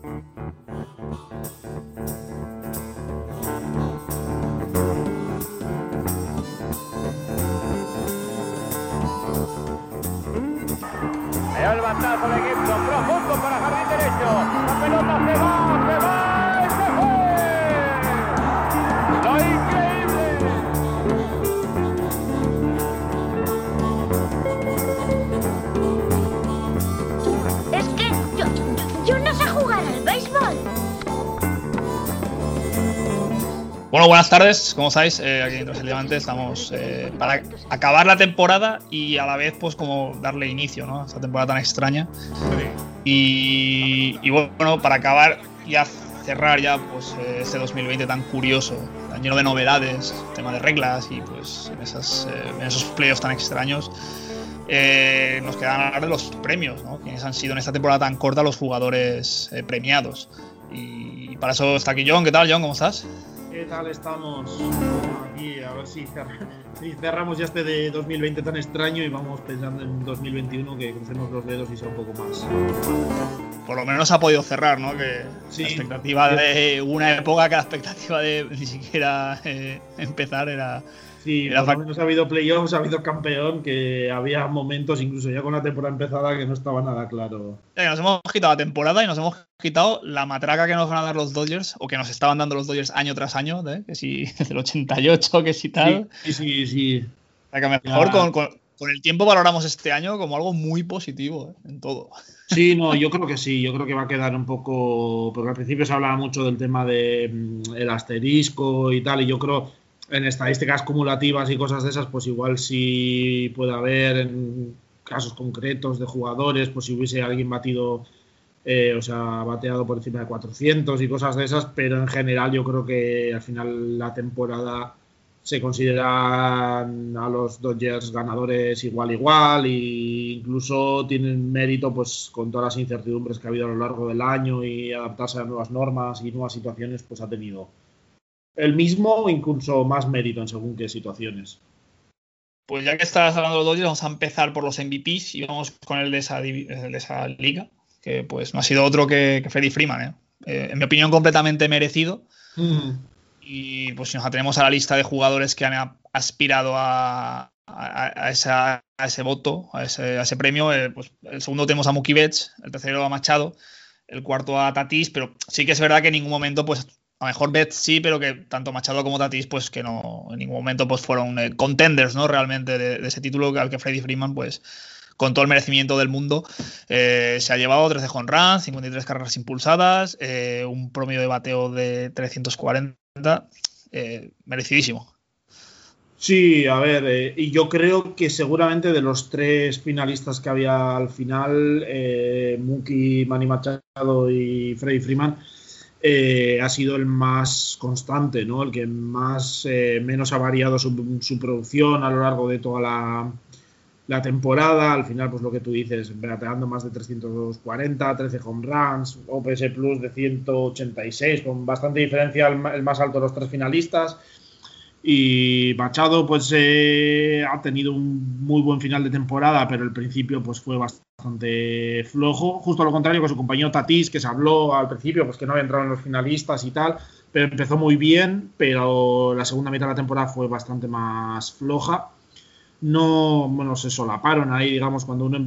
El batazo de Gibson, profundo para jardín derecho. La pelota se va, Bueno, buenas tardes, ¿cómo estáis? Eh, aquí en Tras el Levante estamos eh, para acabar la temporada y a la vez pues como darle inicio ¿no? a esta temporada tan extraña. Y, y bueno, para acabar y cerrar ya pues eh, este 2020 tan curioso, tan lleno de novedades, tema de reglas y pues en, esas, en esos playoffs tan extraños, eh, nos quedan hablar de los premios, ¿no? Quienes han sido en esta temporada tan corta los jugadores eh, premiados. Y para eso está aquí John. ¿Qué tal, John? ¿Cómo estás? ¿Qué tal estamos? Aquí, a ver si, cer- si cerramos ya este de 2020 tan extraño y vamos pensando en 2021 que crucemos los dedos y sea un poco más. Por lo menos ha podido cerrar, ¿no? Que Sí. la expectativa de una época que la expectativa de ni siquiera eh, empezar era. Sí, por lo menos ha habido playoffs, ha habido campeón, que había momentos, incluso ya con la temporada empezada, que no estaba nada claro. Ya que nos hemos quitado la temporada y nos hemos quitado la matraca que nos van a dar los Dodgers, o que nos estaban dando los Dodgers año tras año, ¿eh? que si desde el 88, que si tal. Sí, sí, sí. O sea, que mejor con, con- con el tiempo valoramos este año como algo muy positivo ¿eh? en todo. Sí, no, yo creo que sí, yo creo que va a quedar un poco, porque al principio se hablaba mucho del tema de mm, el asterisco y tal, y yo creo en estadísticas cumulativas y cosas de esas, pues igual sí puede haber en casos concretos de jugadores, pues si hubiese alguien batido, eh, o sea, bateado por encima de 400 y cosas de esas, pero en general yo creo que al final la temporada se consideran a los Dodgers ganadores igual igual e incluso tienen mérito pues con todas las incertidumbres que ha habido a lo largo del año y adaptarse a nuevas normas y nuevas situaciones pues ha tenido el mismo o incluso más mérito en según qué situaciones. Pues ya que estás hablando de los Dodgers, vamos a empezar por los MVPs y vamos con el de esa, de liga, que pues no ha sido otro que, que Freddie Freeman. ¿eh? Eh, en mi opinión, completamente merecido. Y pues si nos atenemos a la lista de jugadores que han aspirado a, a- a esa- a ese voto, a ese, a ese premio, eh, pues el segundo tenemos a Mookie Betts, el tercero a Machado, el cuarto a Tatis, pero sí que es verdad que en ningún momento, pues a lo mejor Betts sí, pero que tanto Machado como Tatis, pues que no, en ningún momento pues fueron eh, contenders, ¿no? Realmente de, ese título al que Freddie Freeman, pues con todo el merecimiento del mundo, eh, se ha llevado 13 runs, 53 carreras impulsadas, eh, un promedio de bateo de 340, eh, merecidísimo. Sí, a ver, y yo creo que seguramente de los tres finalistas que había al final, eh, Mookie, Manny Machado y Freddie Freeman, eh, ha sido el más constante, ¿no? El que más eh, menos ha variado su, producción a lo largo de toda la, temporada. Al final, pues lo que tú dices, bateando más de 340, 13 home runs, OPS Plus de 186, con bastante diferencia el más alto de los tres finalistas. Y Machado pues eh, ha tenido un muy buen final de temporada, pero el principio pues fue bastante flojo. Justo lo contrario que su compañero Tatis, que se habló al principio, pues que no había entrado en los finalistas y tal, pero empezó muy bien, pero la segunda mitad de la temporada fue bastante más floja. No, bueno, se solaparon ahí, digamos, cuando, uno,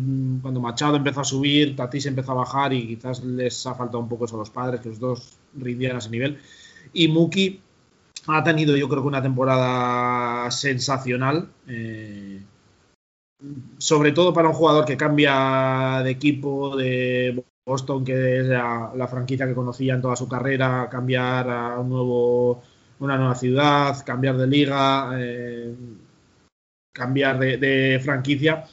cuando Machado empezó a subir, Tatis empezó a bajar y quizás les ha faltado un poco eso a los padres, que los dos rindieran a ese nivel. Y Mookie ha tenido yo creo que una temporada sensacional. eh, sobre todo para un jugador que cambia de equipo, de Boston, que es la, franquicia que conocía en toda su carrera, cambiar a un nuevo, una nueva ciudad, cambiar de liga, eh, cambiar de, de franquicia,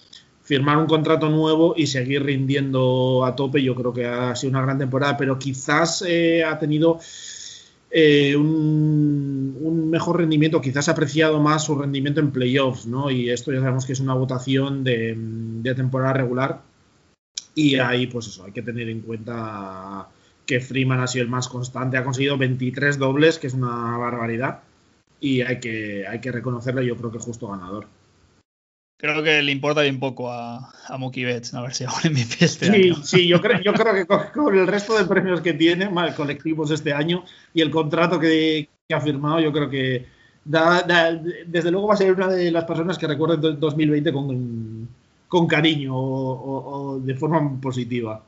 firmar un contrato nuevo y seguir rindiendo a tope. Yo creo que ha sido una gran temporada, pero quizás eh, ha tenido eh, un, un, mejor rendimiento, quizás ha apreciado más su rendimiento en playoffs, ¿no? Y esto ya sabemos que es una votación de, de, temporada regular. Y ahí, pues eso, hay que tener en cuenta que Freeman ha sido el más constante, ha conseguido 23 dobles, que es una barbaridad. Y hay que, hay que reconocerle, yo creo que justo ganador. Creo que le importa bien poco a, a Mookie Betts, a ver si hago mi este sí, Sí, yo creo, yo creo que con, el resto de premios que tiene, mal, colectivos este año y el contrato que, ha firmado, yo creo que desde luego va a ser una de las personas que recuerden 2020 con, con cariño o, de forma positiva.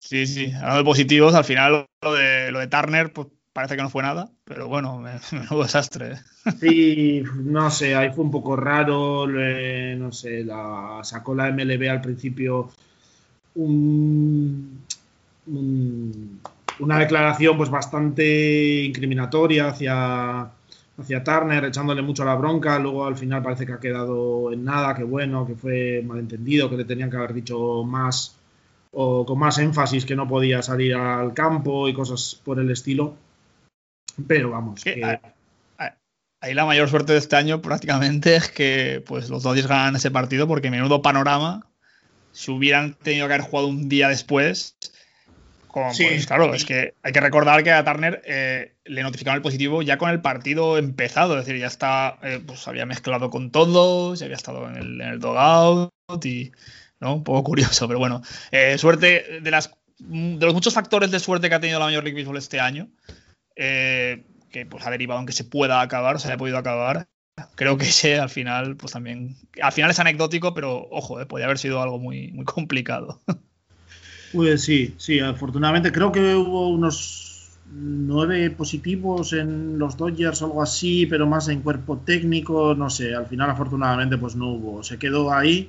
Sí, sí, hablando de positivos, al final lo de, lo de Turner, pues parece que no fue nada, pero bueno, menudo desastre. Sí, no sé, ahí fue un poco raro, no sé, la, sacó la MLB al principio una declaración pues bastante incriminatoria hacia, hacia Turner, echándole mucho a la bronca, luego al final parece que ha quedado en nada, que bueno, que fue malentendido, que le tenían que haber dicho más o con más énfasis que no podía salir al campo y cosas por el estilo. Pero vamos. Ahí la mayor suerte de este año prácticamente es que pues, los Dodgers ganan ese partido porque menudo panorama. Si hubieran tenido que haber jugado un día después, pues, claro, es que hay que recordar que a Turner eh, le notificaron el positivo ya con el partido empezado, es decir, ya está, eh, pues había mezclado con todos, ya había estado en el, en el dogout y, ¿no? Un poco curioso, pero bueno, eh, suerte de las de los muchos factores de suerte que ha tenido la Major League Baseball este año, eh, que pues ha derivado en que se pueda acabar, o se haya podido acabar. Creo que ese al final, pues también, al final es anecdótico, pero ojo, eh, podría haber sido algo muy, muy complicado. Pues sí, sí, afortunadamente creo que hubo unos nueve positivos en los Dodgers o algo así, pero más en cuerpo técnico, no sé, al final afortunadamente pues no hubo, se quedó ahí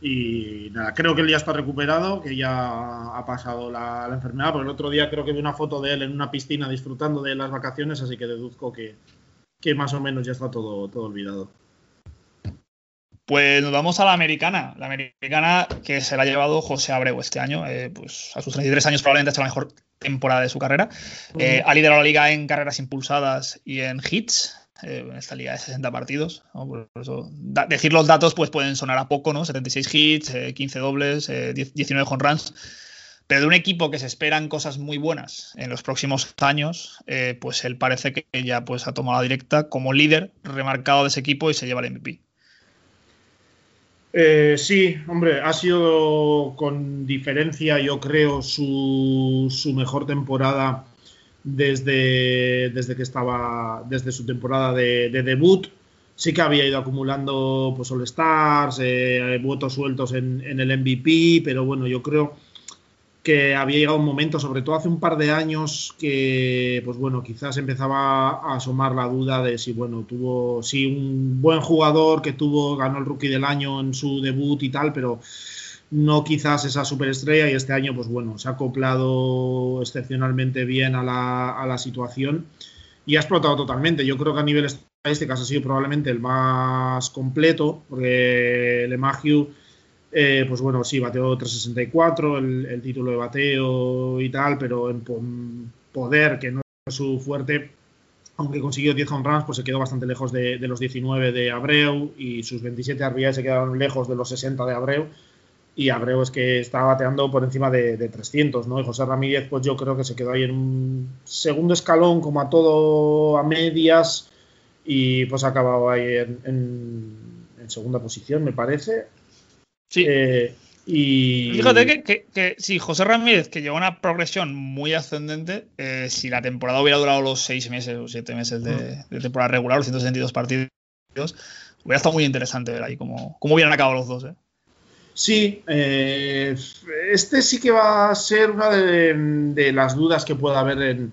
y nada, creo que él ya está recuperado, que ya ha pasado la, enfermedad, pero el otro día creo que vi una foto de él en una piscina disfrutando de las vacaciones, así que deduzco que, más o menos ya está todo, todo olvidado. Pues nos vamos a la americana. La americana que se la ha llevado José Abreu este año. Eh, pues a sus 33 años probablemente ha hecho la mejor temporada de su carrera. Eh, ha liderado la liga en carreras impulsadas y en hits. Eh, en esta liga de 60 partidos. decir los datos pues pueden sonar a poco, ¿no? 76 hits, 15 eh, dobles, 19 home runs. Pero de un equipo que se esperan cosas muy buenas en los próximos años, eh, pues él parece que ya pues, ha tomado la directa como líder remarcado de ese equipo y se lleva el MVP. sí, hombre, ha sido con diferencia, yo creo, su, su mejor temporada desde, desde que estaba, desde su temporada de, debut. Sí que había ido acumulando pues, All Stars, eh, votos sueltos en, el MVP, pero bueno, yo creo que había llegado un momento, sobre todo hace un par de años, que pues bueno, quizás empezaba a asomar la duda de si bueno, tuvo, si un buen jugador que tuvo, ganó el rookie del año en su debut y tal, pero no quizás esa superestrella y este año, pues bueno, se ha acoplado excepcionalmente bien a la, situación y ha explotado totalmente. Yo creo que a nivel estadísticas ha sido probablemente el más completo, porque LeMahieu, eh, pues bueno, sí, bateó 364, el, el, título de bateo y tal, pero en poder, que no es su fuerte, aunque consiguió 10 home runs, pues se quedó bastante lejos de, de los 19 de Abreu y sus 27 RBI se quedaron lejos de los 60 de Abreu y Abreu es que está bateando por encima de, 300, ¿no? Y José Ramírez, pues yo creo que se quedó ahí en un segundo escalón, como a todo a medias, y pues ha acabado ahí en, segunda posición, me parece. Sí. Eh, y... Fíjate que, que, si José Ramírez, que lleva una progresión muy ascendente, eh, si la temporada hubiera durado los seis meses o siete meses de, temporada regular, los 162 partidos, hubiera estado muy interesante ver ahí cómo, cómo hubieran acabado los dos. ¿eh? Sí, eh, este sí que va a ser una de, las dudas que pueda haber en,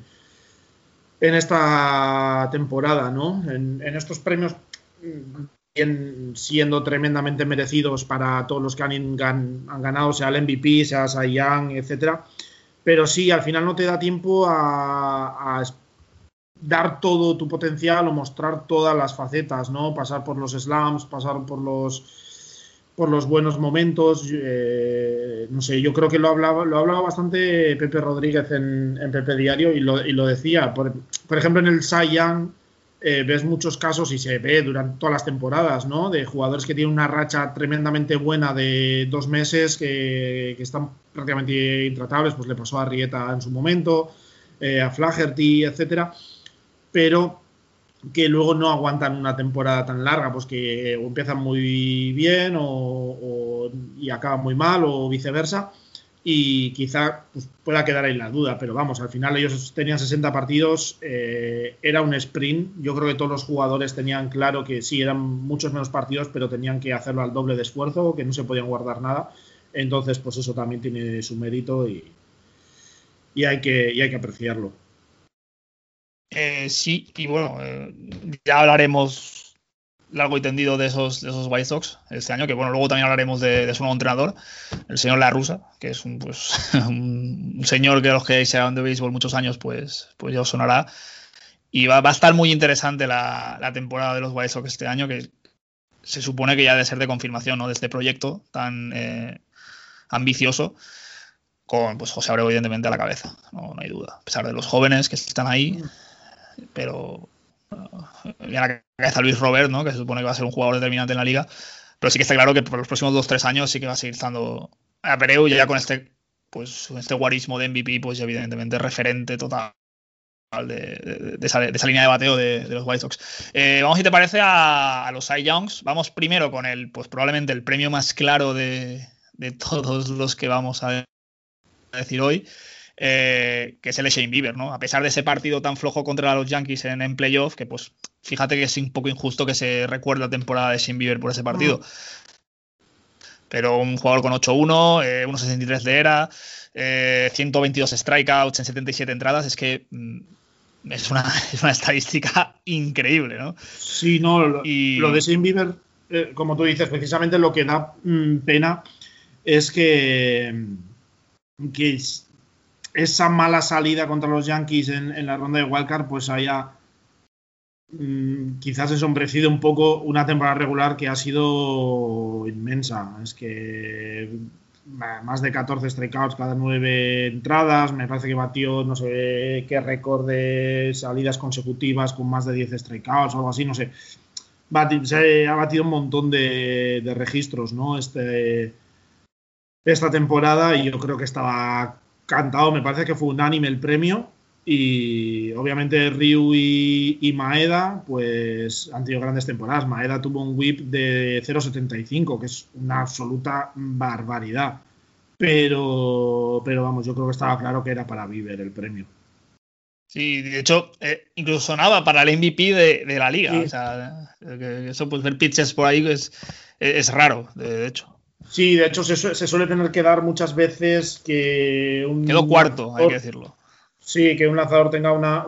en esta temporada, ¿no? En, estos premios siendo tremendamente merecidos para todos los que han, ganado, sea el MVP, sea Young, etcétera. Pero sí, al final no te da tiempo a, a dar todo tu potencial o mostrar todas las facetas, ¿no? Pasar por los slams, pasar por los por los buenos momentos. Eh, no sé, yo creo que lo hablaba, lo hablaba bastante Pepe Rodríguez en, Pepe Diario y lo, y lo decía. Por, ejemplo, en el Young eh, ves muchos casos y se ve durante todas las temporadas, ¿no? De jugadores que tienen una racha tremendamente buena de dos meses que, están prácticamente intratables. Pues le pasó a Rieta en su momento, eh, a Flaherty, etcétera. Pero que luego no aguantan una temporada tan larga, pues que empiezan muy bien o, y acaban muy mal o viceversa. Y quizá pues, pueda quedar ahí la duda, pero vamos, al final ellos tenían 60 partidos, eh, era un sprint. Yo creo que todos los jugadores tenían claro que sí, eran muchos menos partidos, pero tenían que hacerlo al doble de esfuerzo, que no se podían guardar nada. Entonces, pues eso también tiene su mérito y, y, hay, que, y hay que apreciarlo. Eh, sí, y bueno, eh, ya hablaremos largo y tendido de esos, de esos White Sox este año, que bueno, luego también hablaremos de, su nuevo entrenador, el señor La Rusa, que es un, pues, un, señor que los que se han de béisbol muchos años, pues, pues ya os sonará. Y va, va a estar muy interesante la, temporada de los White Sox este año, que se supone que ya debe ser de confirmación ¿no? de este proyecto tan eh, ambicioso con pues, José Abreu evidentemente a la cabeza, no, no, hay duda. A pesar de los jóvenes que están ahí, pero viene a la Luis Robert, ¿no? que se supone que va a ser un jugador determinante en la liga, pero sí que está claro que por los próximos 2-3 años sí que va a seguir estando a Pereu ya con este pues este guarismo de MVP, pues evidentemente referente total de, esa, línea de bateo de, los White Sox. Eh, vamos, si te parece, a, los Cy Youngs. Vamos primero con el, pues probablemente el premio más claro de, todos los que vamos a decir hoy, eh, que es el Shane Bieber, ¿no? A pesar de ese partido tan flojo contra los Yankees en, en playoff, que pues fíjate que es un poco injusto que se recuerde la temporada de Shane Bieber por ese partido. Pero un jugador con 8-1, eh, 1.63 de era, 122 eh, strikeouts en 77 entradas, es que mm, es, una, es, una, estadística increíble, ¿no? Sí, no, lo, de Shane Bieber, eh, como tú dices, precisamente lo que da mm, pena es que, que esa mala salida contra los Yankees en, la ronda de wildcard pues haya mm, quizás ensombrecido un poco una temporada regular que ha sido inmensa. Es que más de 14 strikeouts cada nueve entradas. Me parece que batió no sé qué récord de salidas consecutivas con más de 10 strikeouts o algo así, no sé. se ha batido un montón de, de registros, ¿no? Este, esta temporada y yo creo que estaba cantado, me parece que fue unánime el premio. Y obviamente Ryu y, Maeda, pues han tenido grandes temporadas. Maeda tuvo un whip de 0.75, que es una absoluta barbaridad. Pero, pero vamos, yo creo que estaba claro que era para Bieber el premio. Sí, de hecho, eh, incluso sonaba para el MVP de, la liga. O sea, eso, pues ver pitches por ahí es, es raro, de hecho. Sí, de hecho se, suele tener que dar muchas veces que un... Quedó cuarto, hay que decirlo. Sí, que un lanzador tenga una,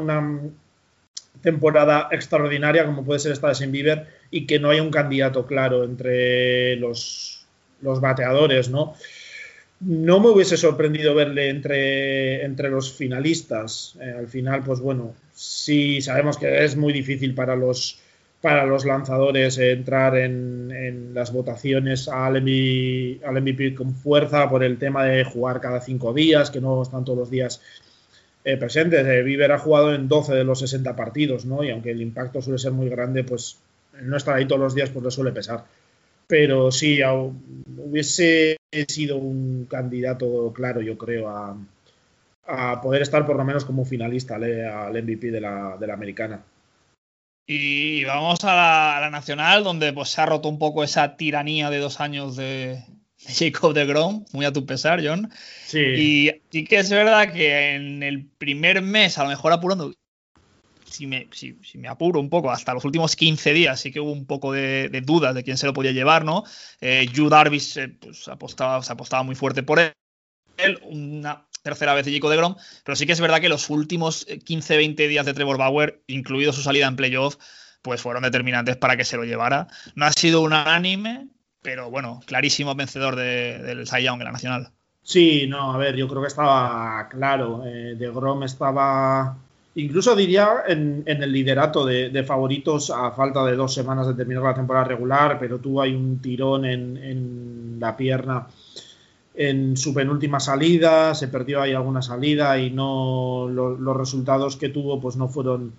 temporada extraordinaria como puede ser esta de Sin Bieber y que no haya un candidato claro entre los, los bateadores, ¿no? No me hubiese sorprendido verle entre, entre los finalistas. Eh, al final, pues bueno, sí sabemos que es muy difícil para los para los lanzadores entrar en, las votaciones al MVP, al MVP, con fuerza por el tema de jugar cada cinco días, que no están todos los días eh, presentes. Eh, ha jugado en 12 de los 60 partidos, ¿no? Y aunque el impacto suele ser muy grande, pues no estar ahí todos los días pues le suele pesar. Pero sí, hubiese sido un candidato claro, yo creo, a, poder estar por lo menos como finalista al MVP de de la americana. Y vamos a la, nacional, donde pues, se ha roto un poco esa tiranía de dos años de, Jacob de Grom, muy a tu pesar, John. Sí. Y sí que es verdad que en el primer mes, a lo mejor apurando, si me, si, me apuro un poco, hasta los últimos 15 días sí que hubo un poco de, dudas de quién se lo podía llevar, ¿no? Eh, Yu Darvish eh, pues, apostaba, se apostaba muy fuerte por él. Una, tercera vez de Jacob de Grom, pero sí que es verdad que los últimos 15-20 días de Trevor Bauer, incluido su salida en playoff, pues fueron determinantes para que se lo llevara. No ha sido unánime, pero bueno, clarísimo vencedor del Cy Young en la nacional. Sí, no, a ver, yo creo que estaba claro. Eh, de Grom estaba, incluso diría, en, el liderato de, favoritos a falta de dos semanas de terminar la temporada regular, pero tuvo ahí un tirón en, en la pierna en su penúltima salida, se perdió ahí alguna salida y no los resultados que tuvo pues no fueron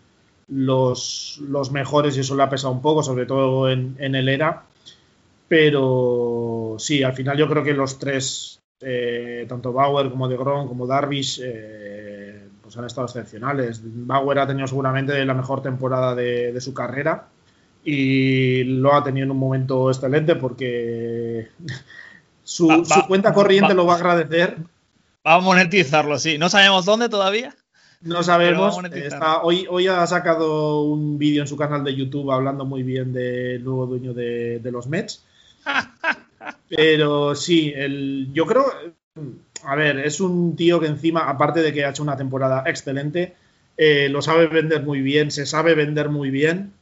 los, los, mejores y eso le ha pesado un poco, sobre todo en, el ERA. Pero sí, al final yo creo que los tres, eh, tanto Bauer como De Grom como Darvish, eh, pues han estado excepcionales. Bauer ha tenido seguramente la mejor temporada de, su carrera y lo ha tenido en un momento excelente porque su, cuenta corriente lo va a agradecer. Va a monetizarlo, sí. No sabemos dónde todavía. No sabemos. hoy, hoy ha sacado un vídeo en su canal de YouTube hablando muy bien del nuevo dueño de, los Mets. Pero sí, el, yo creo, a ver, es un tío que encima, aparte de que ha hecho una temporada excelente, eh, lo sabe vender muy bien, se sabe vender muy bien.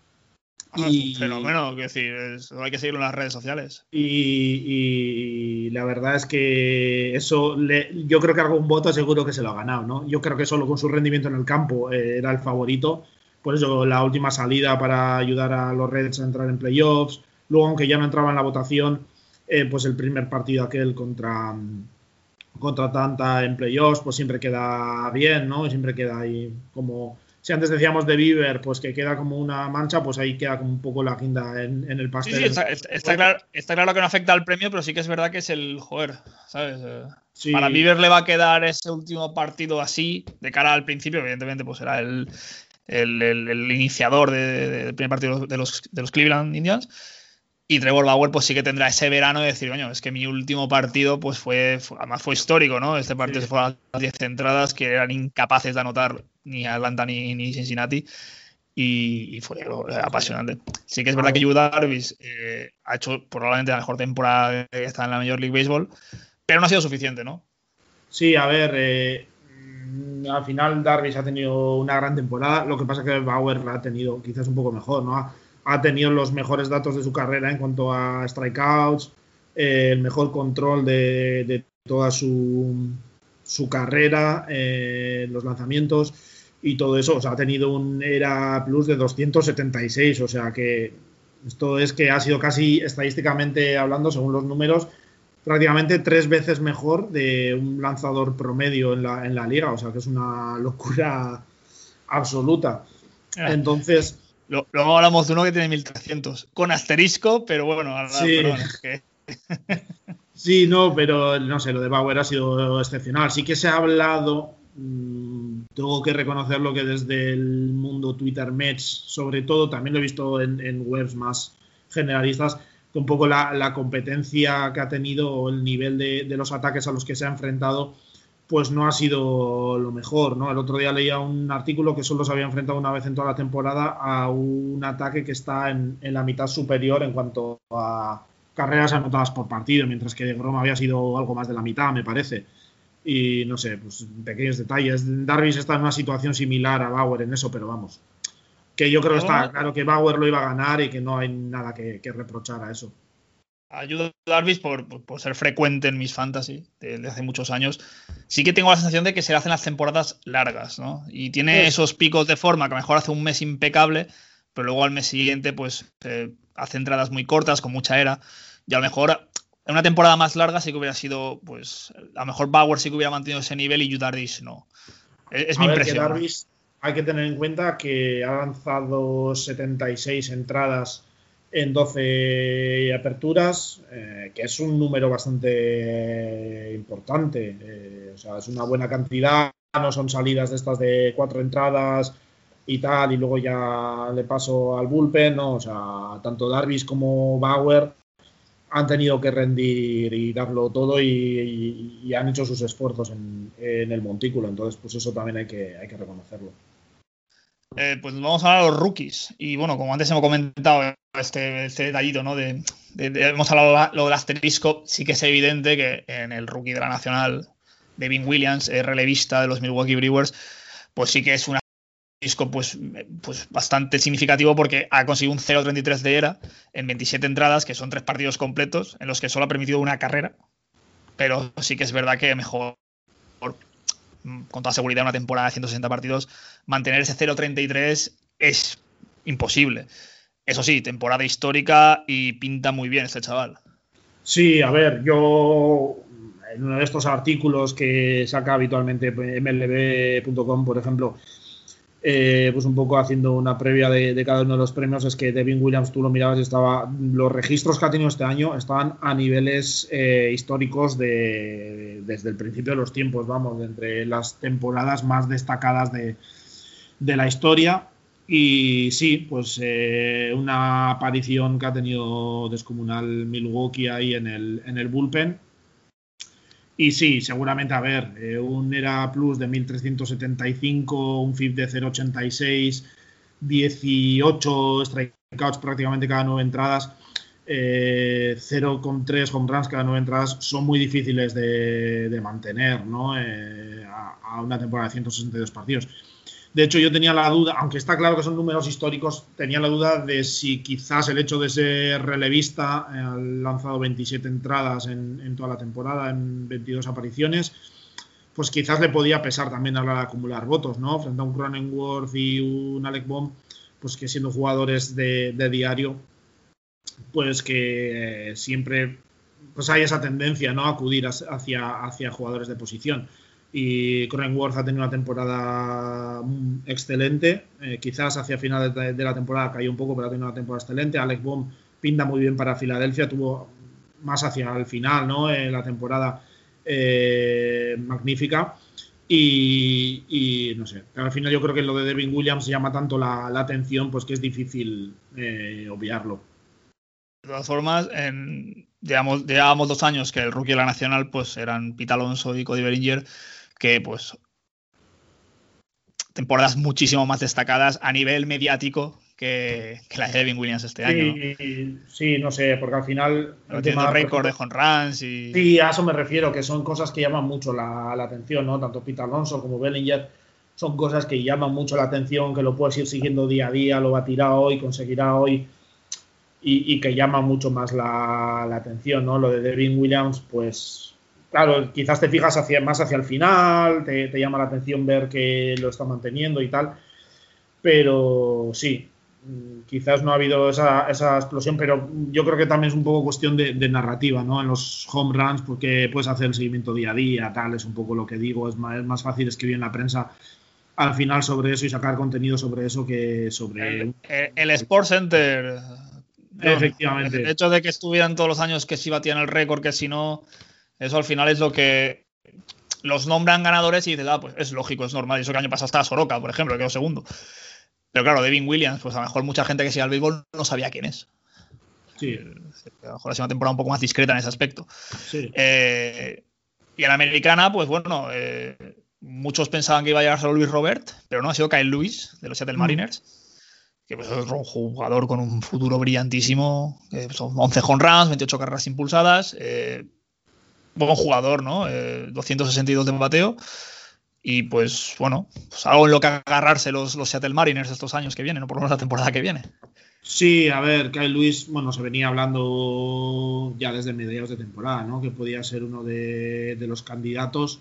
Y, fenómeno, que decir, hay que seguirlo en las redes sociales. Y, la verdad es que eso, yo creo que algún voto seguro que se lo ha ganado, ¿no? Yo creo que solo con su rendimiento en el campo eh, era el favorito. Por eso la última salida para ayudar a los Reds a entrar en playoffs. Luego, aunque ya no entraba en la votación, eh, pues el primer partido aquel contra, contra Tanta en playoffs, pues siempre queda bien, ¿no? Siempre queda ahí como si antes decíamos de Bieber, pues que queda como una mancha, pues ahí queda como un poco la guinda en, el pastel. Sí, está, claro, está, claro, que no afecta al premio, pero sí que es verdad que es el joder, ¿sabes? Eh, para Bieber le va a quedar ese último partido así, de cara al principio, evidentemente, pues será el, el, iniciador del primer partido de los, de los Cleveland Indians. Y Trevor Bauer pues sí que tendrá ese verano de decir, coño, es que mi último partido pues fue, además fue histórico, ¿no? Este partido se fue a las 10 entradas que eran incapaces de anotar ni Atlanta ni, ni Cincinnati y, fue apasionante. Sí que es verdad que Yu Darvis eh, ha hecho probablemente la mejor temporada que está en la Major League Baseball, pero no ha sido suficiente, ¿no? Sí, a ver, eh, al final Darvis ha tenido una gran temporada, lo que pasa es que Bauer la ha tenido quizás un poco mejor, ¿no? Ha tenido los mejores datos de su carrera en cuanto a strikeouts, eh, el mejor control de, toda su, su carrera, eh, los lanzamientos y todo eso. O sea, ha tenido un ERA Plus de 276, o sea que esto es que ha sido casi estadísticamente hablando, según los números, prácticamente tres veces mejor de un lanzador promedio en la, en la liga, o sea que es una locura absoluta. Ah. Entonces, Luego hablamos de uno que tiene 1300, con asterisco, pero bueno, sí. sí, no, pero no sé, lo de Bauer ha sido excepcional. Sí que se ha hablado, mm, tengo que reconocerlo que desde el mundo Twitter Mets, sobre todo, también lo he visto en, webs más generalistas, que un poco la, competencia que ha tenido o el nivel de, de los ataques a los que se ha enfrentado pues no ha sido lo mejor, ¿no? El otro día leía un artículo que solo se había enfrentado una vez en toda la temporada a un ataque que está en, la mitad superior en cuanto a carreras anotadas por partido, mientras que Grom había sido algo más de la mitad, me parece. Y no sé, pues pequeños detalles. Darvis está en una situación similar a Bauer en eso, pero vamos. Que yo creo que está claro que Bauer lo iba a ganar y que no hay nada que reprochar a eso ayuda a Darvis por, ser frecuente en mis fantasy desde hace muchos años. Sí que tengo la sensación de que se le hacen las temporadas largas, ¿no? Y tiene esos picos de forma que a lo mejor hace un mes impecable, pero luego al mes siguiente, pues eh, hace entradas muy cortas, con mucha era. Y a lo mejor en una temporada más larga sí que hubiera sido, pues, a lo mejor Bauer sí que hubiera mantenido ese nivel y Darvis no. Es, mi impresión. hay que tener en cuenta que ha lanzado 76 entradas en 12 aperturas, eh, que es un número bastante importante. Eh, o sea, es una buena cantidad, no son salidas de estas de cuatro entradas y tal, y luego ya le paso al bullpen, ¿no? O sea, tanto Darvis como Bauer han tenido que rendir y darlo todo y, han hecho sus esfuerzos en, en, el montículo. Entonces, pues eso también hay que, hay que reconocerlo. Eh, pues vamos a hablar de los rookies. Y bueno, como antes hemos comentado, este, este detallito, ¿no? De, hemos hablado lo del asterisco. Sí que es evidente que en el rookie de la Nacional, Devin Williams, relevista de los Milwaukee Brewers, pues sí que es un asterisco pues, pues bastante significativo porque ha conseguido un 0.33 de era en 27 entradas, que son tres partidos completos, en los que solo ha permitido una carrera. Pero sí que es verdad que mejor con toda seguridad una temporada de 160 partidos, mantener ese 0-33 es imposible. Eso sí, temporada histórica y pinta muy bien este chaval. Sí, a ver, yo en uno de estos artículos que saca habitualmente MLB.com, por ejemplo, eh, pues un poco haciendo una previa de, cada uno de los premios, es que Devin Williams, tú lo mirabas y estaba, los registros que ha tenido este año estaban a niveles eh, históricos de, desde el principio de los tiempos, vamos, de entre las temporadas más destacadas de, la historia. Y sí, pues eh, una aparición que ha tenido descomunal Milwaukee ahí en el, en el bullpen y sí, seguramente, a ver, eh, un ERA Plus de 1375, un FIP de 086, 18 strikeouts prácticamente cada nueve entradas, eh, 0,3 home runs cada nueve entradas, son muy difíciles de, mantener ¿no? Eh, a, a, una temporada de 162 partidos. De hecho, yo tenía la duda, aunque está claro que son números históricos, tenía la duda de si quizás el hecho de ser relevista, ha lanzado 27 entradas en, toda la temporada, en 22 apariciones, pues quizás le podía pesar también a la hora de acumular votos, ¿no? Frente a un Cronenworth y un Alec Bomb, pues que siendo jugadores de, diario, pues que siempre pues hay esa tendencia, ¿no? A acudir hacia jugadores de posición y Cronenworth ha tenido una temporada mm, excelente. Eh, quizás hacia final de, la temporada cayó un poco, pero ha tenido una temporada excelente. Alex Baum pinta muy bien para Filadelfia, tuvo más hacia el final, ¿no? En la temporada eh, magnífica. Y, no sé, al final yo creo que lo de Devin Williams llama tanto la, atención, pues que es difícil eh, obviarlo. De todas formas, en, llevábamos dos años que el rookie de la Nacional pues eran Pete Alonso y Cody Bellinger que pues temporadas muchísimo más destacadas a nivel mediático que, la de Devin Williams este año. Sí, no sé, porque al final. el tema récord de runs y. Sí, a eso me refiero, que son cosas que llaman mucho la, atención, ¿no? Tanto Pete Alonso como Bellinger son cosas que llaman mucho la atención, que lo puedes ir siguiendo día a día, lo tirar hoy, conseguirá hoy. Y, que llaman mucho más la, la atención, ¿no? Lo de Devin Williams, pues claro, quizás te fijas hacia, más hacia el final, te, llama la atención ver que lo está manteniendo y tal, pero sí, mm, quizás no ha habido esa, explosión, pero yo creo que también es un poco cuestión de, narrativa, ¿no? En los home runs, porque puedes hacer el seguimiento día a día, tal, es un poco lo que digo, es más, es más fácil escribir en la prensa al final sobre eso y sacar contenido sobre eso que sobre... El, el Sports Center... Efectivamente. El hecho de que estuvieran todos los años que si batían el récord, que si no eso al final es lo que los nombran ganadores y dices, ah, pues es lógico, es normal. Y eso que año pasado estaba Soroka, por ejemplo, que quedó segundo. Pero claro, Devin Williams, pues a lo mejor mucha gente que sigue al béisbol no sabía quién es. Sí. A lo mejor ha sido una temporada un poco más discreta en ese aspecto. Sí. Eh, y en la americana, pues bueno, eh, muchos pensaban que iba a llegar solo Luis Robert, pero no, ha sido Kyle Lewis, de los Seattle mm. Mariners. Que pues, es un jugador con un futuro brillantísimo. son 11 home runs, 28 carreras impulsadas. Eh, buen jugador, ¿no? 262 eh, de bateo. Y pues bueno, pues algo en lo que agarrarse los, los Seattle Mariners estos años que vienen, o por lo menos la temporada que viene. Sí, a ver, Kyle Luis, bueno, se venía hablando ya desde mediados de temporada, ¿no? Que podía ser uno de, de los candidatos.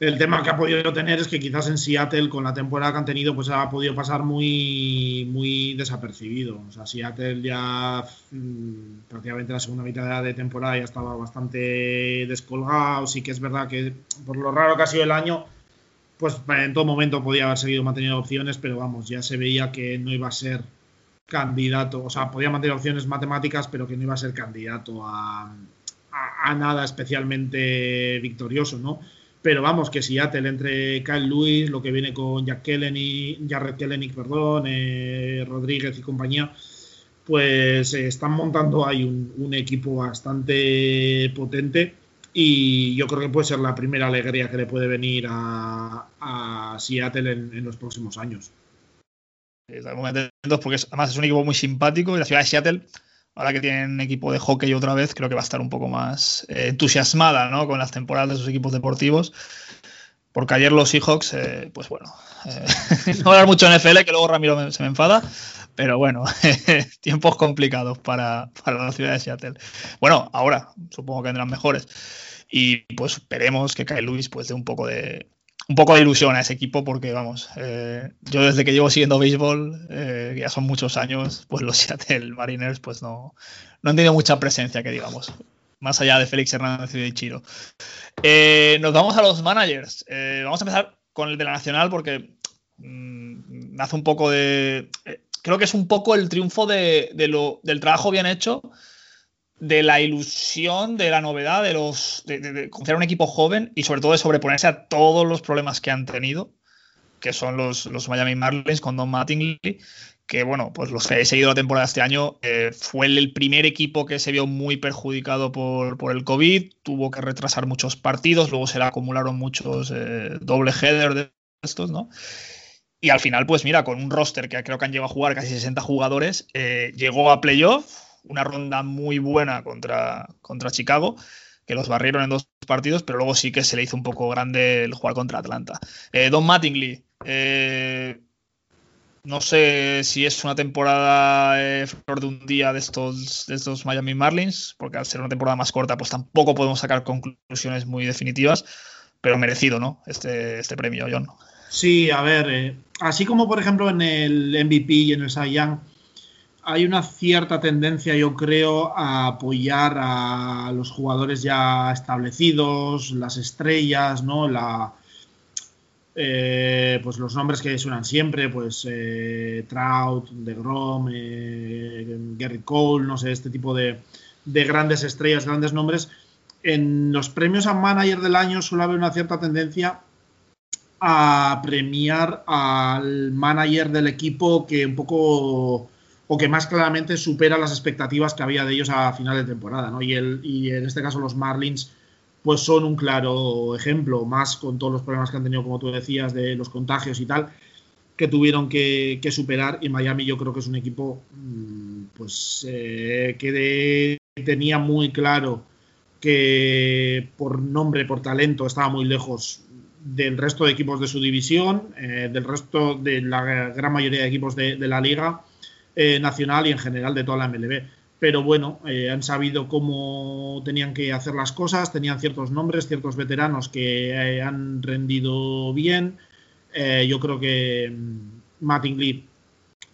El tema que ha podido tener es que quizás en Seattle, con la temporada que han tenido, pues ha podido pasar muy, muy desapercibido. O sea, Seattle ya mm, prácticamente la segunda mitad de temporada ya estaba bastante descolgado. Sí que es verdad que por lo raro que ha sido el año, pues en todo momento podía haber seguido manteniendo opciones, pero vamos, ya se veía que no iba a ser candidato. O sea, podía mantener opciones matemáticas, pero que no iba a ser candidato a, a nada especialmente victorioso, ¿no? Pero vamos, que Seattle entre Kyle Lewis, lo que viene con Jack Kelleny, Jared Kellenic, perdón, eh, Rodríguez y compañía, pues eh, están montando ahí un, equipo bastante potente y yo creo que puede ser la primera alegría que le puede venir a, Seattle en, los próximos años. Estamos atentos porque además es un equipo muy simpático y la ciudad de Seattle ahora que tienen equipo de hockey otra vez, creo que va a estar un poco más eh, entusiasmada ¿no? con las temporadas de sus equipos deportivos. Porque ayer los Seahawks, eh, pues bueno, eh, no hablar mucho en NFL, que luego Ramiro se me enfada, pero bueno, tiempos complicados para, para, la ciudad de Seattle. Bueno, ahora supongo que vendrán mejores. Y pues esperemos que Kyle Lewis pues dé un poco de, un poco de ilusión a ese equipo porque, vamos, eh, yo desde que llevo siguiendo béisbol, eh, ya son muchos años, pues los Seattle Mariners pues no, no han tenido mucha presencia, que digamos, más allá de Félix Hernández y de Chiro. Eh, nos vamos a los managers. vamos a empezar con el de la Nacional porque Mm, hace un poco de. Eh, creo que es un poco el triunfo de, lo, del trabajo bien hecho, de la ilusión, de la novedad, de los. de, de, un equipo joven y sobre todo de sobreponerse a todos los problemas que han tenido, que son los, los Miami Marlins con Don Mattingly que bueno, pues los que he seguido la temporada este año, eh, fue el, primer equipo que se vio muy perjudicado por, el COVID, tuvo que retrasar muchos partidos, luego se le acumularon muchos eh, doble header de estos, ¿no? Y al final, pues mira, con un roster que creo que han llegado a jugar casi 60 jugadores, eh, llegó a playoff, una ronda muy buena contra, contra Chicago, que los barrieron en dos partidos, pero luego sí que se le hizo un poco grande el jugar contra Atlanta. Don Mattingly, no sé si es una temporada eh, flor de un día de estos, de estos Miami Marlins, porque al ser una temporada más corta, pues tampoco podemos sacar conclusiones muy definitivas, pero merecido, ¿no? Este, este premio, John. Sí, a ver, eh, así como por ejemplo en el MVP y en el Cy Young, hay una cierta tendencia, yo creo, a apoyar a los jugadores ya establecidos, las estrellas, ¿no? La, eh, pues los nombres que suenan siempre, pues eh, Trout, DeGrom, eh, Gary Cole, no sé, este tipo de, grandes estrellas, grandes nombres. En los premios a manager del año suele haber una cierta tendencia a premiar al manager del equipo que un poco o que más claramente supera las expectativas que había de ellos a final de temporada, ¿no? Y, el, y en este caso los Marlins pues son un claro ejemplo, más con todos los problemas que han tenido, como tú decías, de los contagios y tal, que tuvieron que, superar. Y Miami yo creo que es un equipo mm, pues eh, que tenía muy claro que por nombre, por talento, estaba muy lejos del resto de equipos de su división, eh, del resto de la gran mayoría de equipos de, la liga eh, nacional y en general de toda la MLB pero bueno, eh, han sabido cómo tenían que hacer las cosas, tenían ciertos nombres, ciertos veteranos que eh, han rendido bien. Yo creo que mm, Mattingly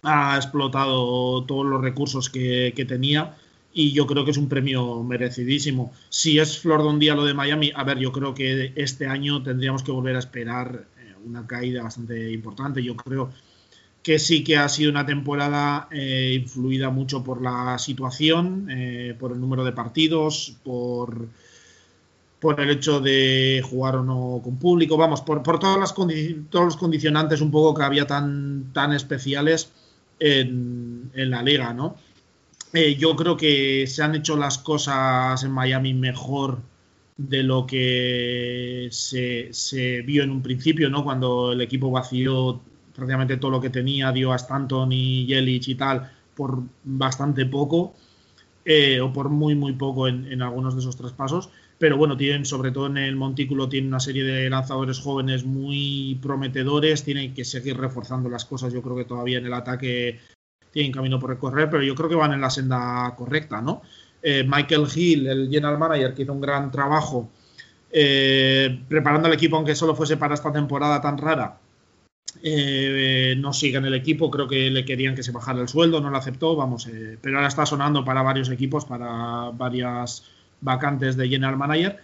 ha explotado todos los recursos que, tenía y yo creo que es un premio merecidísimo. Si es flor de un día lo de Miami, a ver, yo creo que este año tendríamos que volver a esperar una caída bastante importante. Yo creo que sí que ha sido una temporada eh, influida mucho por la situación, eh, por el número de partidos, por, por el hecho de jugar o no con público, vamos, por, todas las todos los condicionantes un poco que había tan, tan especiales en, la liga, ¿no? Eh, yo creo que se han hecho las cosas en Miami mejor de lo que se, vio en un principio, ¿no? Cuando el equipo vació prácticamente todo lo que tenía, dio a Stanton y Yelich y tal, por bastante poco, eh, o por muy, muy poco en, algunos de esos traspasos. Pero bueno, tienen, sobre todo en el montículo, tienen una serie de lanzadores jóvenes muy prometedores, tienen que seguir reforzando las cosas. Yo creo que todavía en el ataque tienen camino por recorrer, pero yo creo que van en la senda correcta, ¿no? Eh, Michael Hill, el general manager, que hizo un gran trabajo eh, preparando el equipo, aunque solo fuese para esta temporada tan rara, eh, no sigue en el equipo, creo que le querían que se bajara el sueldo, no lo aceptó, vamos, eh, pero ahora está sonando para varios equipos, para varias vacantes de general manager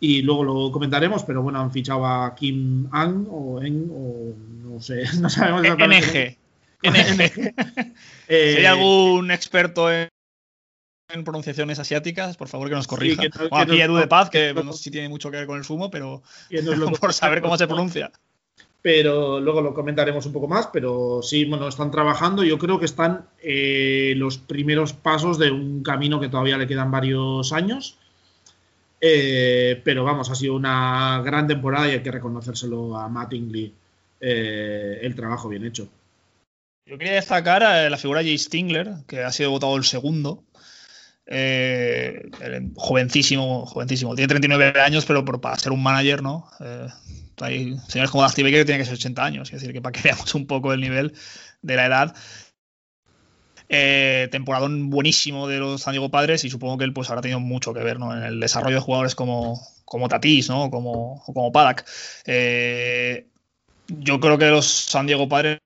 y luego lo comentaremos, pero bueno, han fichado a Kim Ang o En o no sé, no sabemos exactamente. NG. Eh, si hay algún experto en, pronunciaciones asiáticas, por favor que nos corrija. aquí Edu de Paz, que no sé si tiene mucho que ver con el sumo, pero por saber cómo se pronuncia pero luego lo comentaremos un poco más, pero sí, bueno, están trabajando, yo creo que están eh, los primeros pasos de un camino que todavía le quedan varios años, eh, pero vamos, ha sido una gran temporada y hay que reconocérselo a Mattingly eh, el trabajo bien hecho. Yo quería destacar a la figura de Jay Stingler, que ha sido votado el segundo, jovencísimo, jovencísimo. Tiene 39 años, pero para ser un manager, ¿no? Señores como Dusty Baker que tiene que ser 80 años, es decir, que para que veamos un poco el nivel de la edad. Eh, temporadón buenísimo de los San Diego Padres y supongo que él pues habrá tenido mucho que ver en el desarrollo de jugadores como, como Tatis ¿no? como, como Padak. Eh, yo creo que los San Diego Padres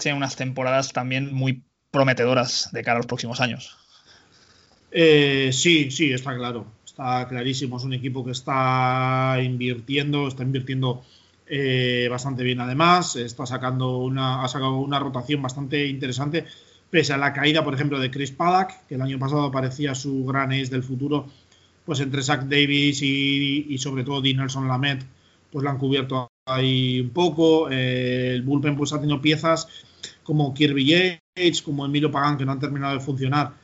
tienen unas temporadas también muy prometedoras de cara a los próximos años. Eh, sí, sí, está claro. Está clarísimo, es un equipo que está invirtiendo, está invirtiendo eh, bastante bien además, está sacando una, ha sacado una rotación bastante interesante, pese a la caída, por ejemplo, de Chris Paddock, que el año pasado parecía su gran ace del futuro, pues entre Zach Davis y, sobre todo Dinelson Lamet, pues la han cubierto ahí un poco. Eh, el bullpen pues ha tenido piezas como Kirby Yates, como Emilio Pagan, que no han terminado de funcionar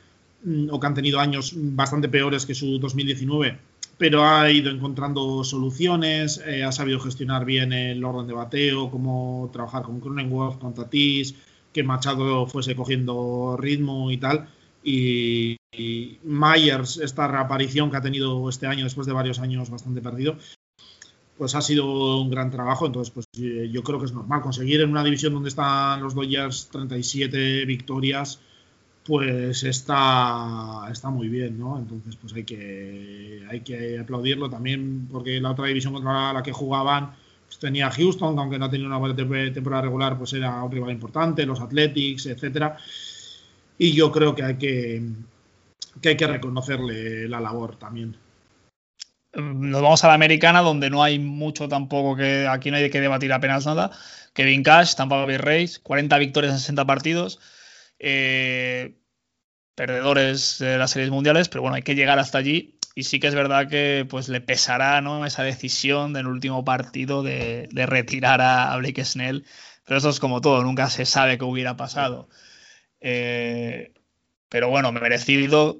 o que han tenido años bastante peores que su 2019, pero ha ido encontrando soluciones, eh, ha sabido gestionar bien el orden de bateo, cómo trabajar con Cronenworth, con Tatis, que Machado fuese cogiendo ritmo y tal. Y, Myers, esta reaparición que ha tenido este año después de varios años bastante perdido, pues ha sido un gran trabajo. Entonces, pues eh, yo creo que es normal conseguir en una división donde están los Dodgers 37 victorias, pues está, está muy bien, ¿no? Entonces, pues hay que, hay que aplaudirlo también porque la otra división contra la que jugaban pues tenía Houston, aunque no tenía una buena temporada regular, pues era un rival importante, los Athletics, etcétera. Y yo creo que hay que, que hay que reconocerle la labor también. Nos vamos a la americana, donde no hay mucho tampoco que aquí no hay que debatir apenas nada. Kevin Cash, Tampa Bay Rays, 40 victorias en 60 partidos. Eh, perdedores de las series mundiales, pero bueno, hay que llegar hasta allí. Y sí que es verdad que pues le pesará ¿no? esa decisión del último partido de, retirar a, Blake Snell. Pero eso es como todo, nunca se sabe qué hubiera pasado. Eh, pero bueno, merecido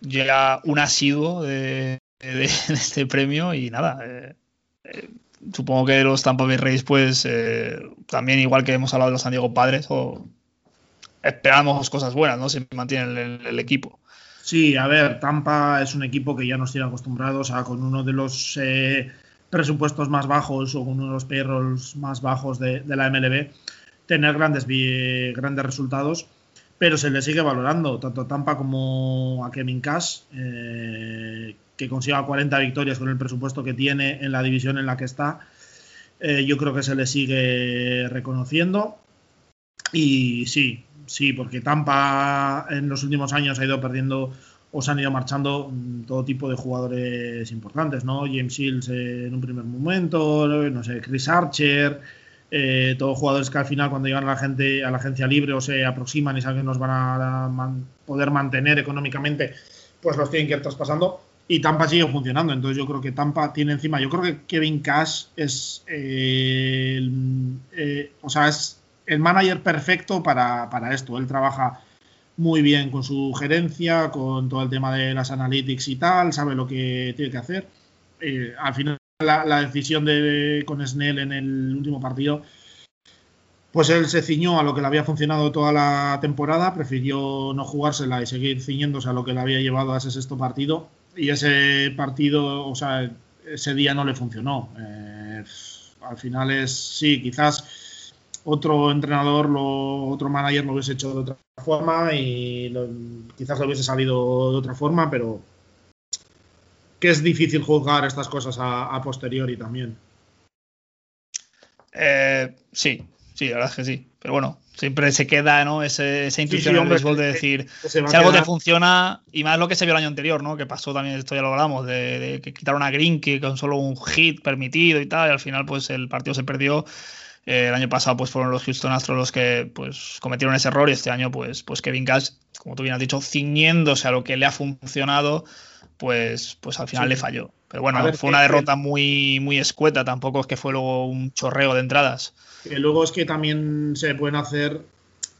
ya un asiduo de, este premio y nada. Eh, supongo que los Tampa Bay Rays, pues también, igual que hemos hablado de los San Diego Padres, o esperamos cosas buenas, ¿no? Se mantiene el, equipo. Sí, a ver, Tampa es un equipo que ya nos tiene acostumbrados a con uno de los presupuestos más bajos o con uno de los payrolls más bajos de, de la MLB tener grandes, grandes resultados, pero se le sigue valorando, tanto a Tampa como a Kevin Cash, eh, que consiga 40 victorias con el presupuesto que tiene en la división en la que está. Eh, yo creo que se le sigue reconociendo. Y sí, sí, porque Tampa en los últimos años ha ido perdiendo o se han ido marchando mm, todo tipo de jugadores importantes, ¿no? James Shields en un primer momento, no sé, Chris Archer, eh, todos jugadores que al final cuando llegan a la gente a la agencia libre o se aproximan y saben que nos van a poder mantener económicamente, pues los tienen que ir traspasando. Y Tampa sigue funcionando. Entonces yo creo que Tampa tiene encima. Yo creo que Kevin Cash es eh, eh, o sea, es el manager perfecto para, para, esto. Él trabaja muy bien con su gerencia, con todo el tema de las analytics y tal, sabe lo que tiene que hacer. al final la, decisión de, con Snell en el último partido, pues él se ciñó a lo que le había funcionado toda la temporada, prefirió no jugársela y seguir ciñéndose a lo que le había llevado a ese sexto partido. Y ese partido, o sea, ese día no le funcionó. Eh, al final es, sí, quizás otro entrenador, lo, otro manager lo hubiese hecho de otra forma y quizás lo hubiese salido de otra forma, pero que es difícil juzgar estas cosas a, posteriori también. Eh, sí, sí, la verdad es que sí. Pero bueno, siempre se queda ¿no? Ese, esa intuición en el béisbol de decir si algo te funciona, y más lo que se vio el año anterior, ¿no? Que pasó también, esto ya lo hablamos, de, que quitaron a Green que con solo un hit permitido y tal, y al final pues el partido se perdió. Eh, el año pasado pues fueron los Houston Astros los que pues cometieron ese error y este año pues, pues Kevin Cash, como tú bien has dicho, ciñéndose a lo que le ha funcionado, pues, pues al final le falló. Pero bueno, fue una derrota muy, muy escueta, tampoco es que fue luego un chorreo de entradas. Que luego es que también se pueden hacer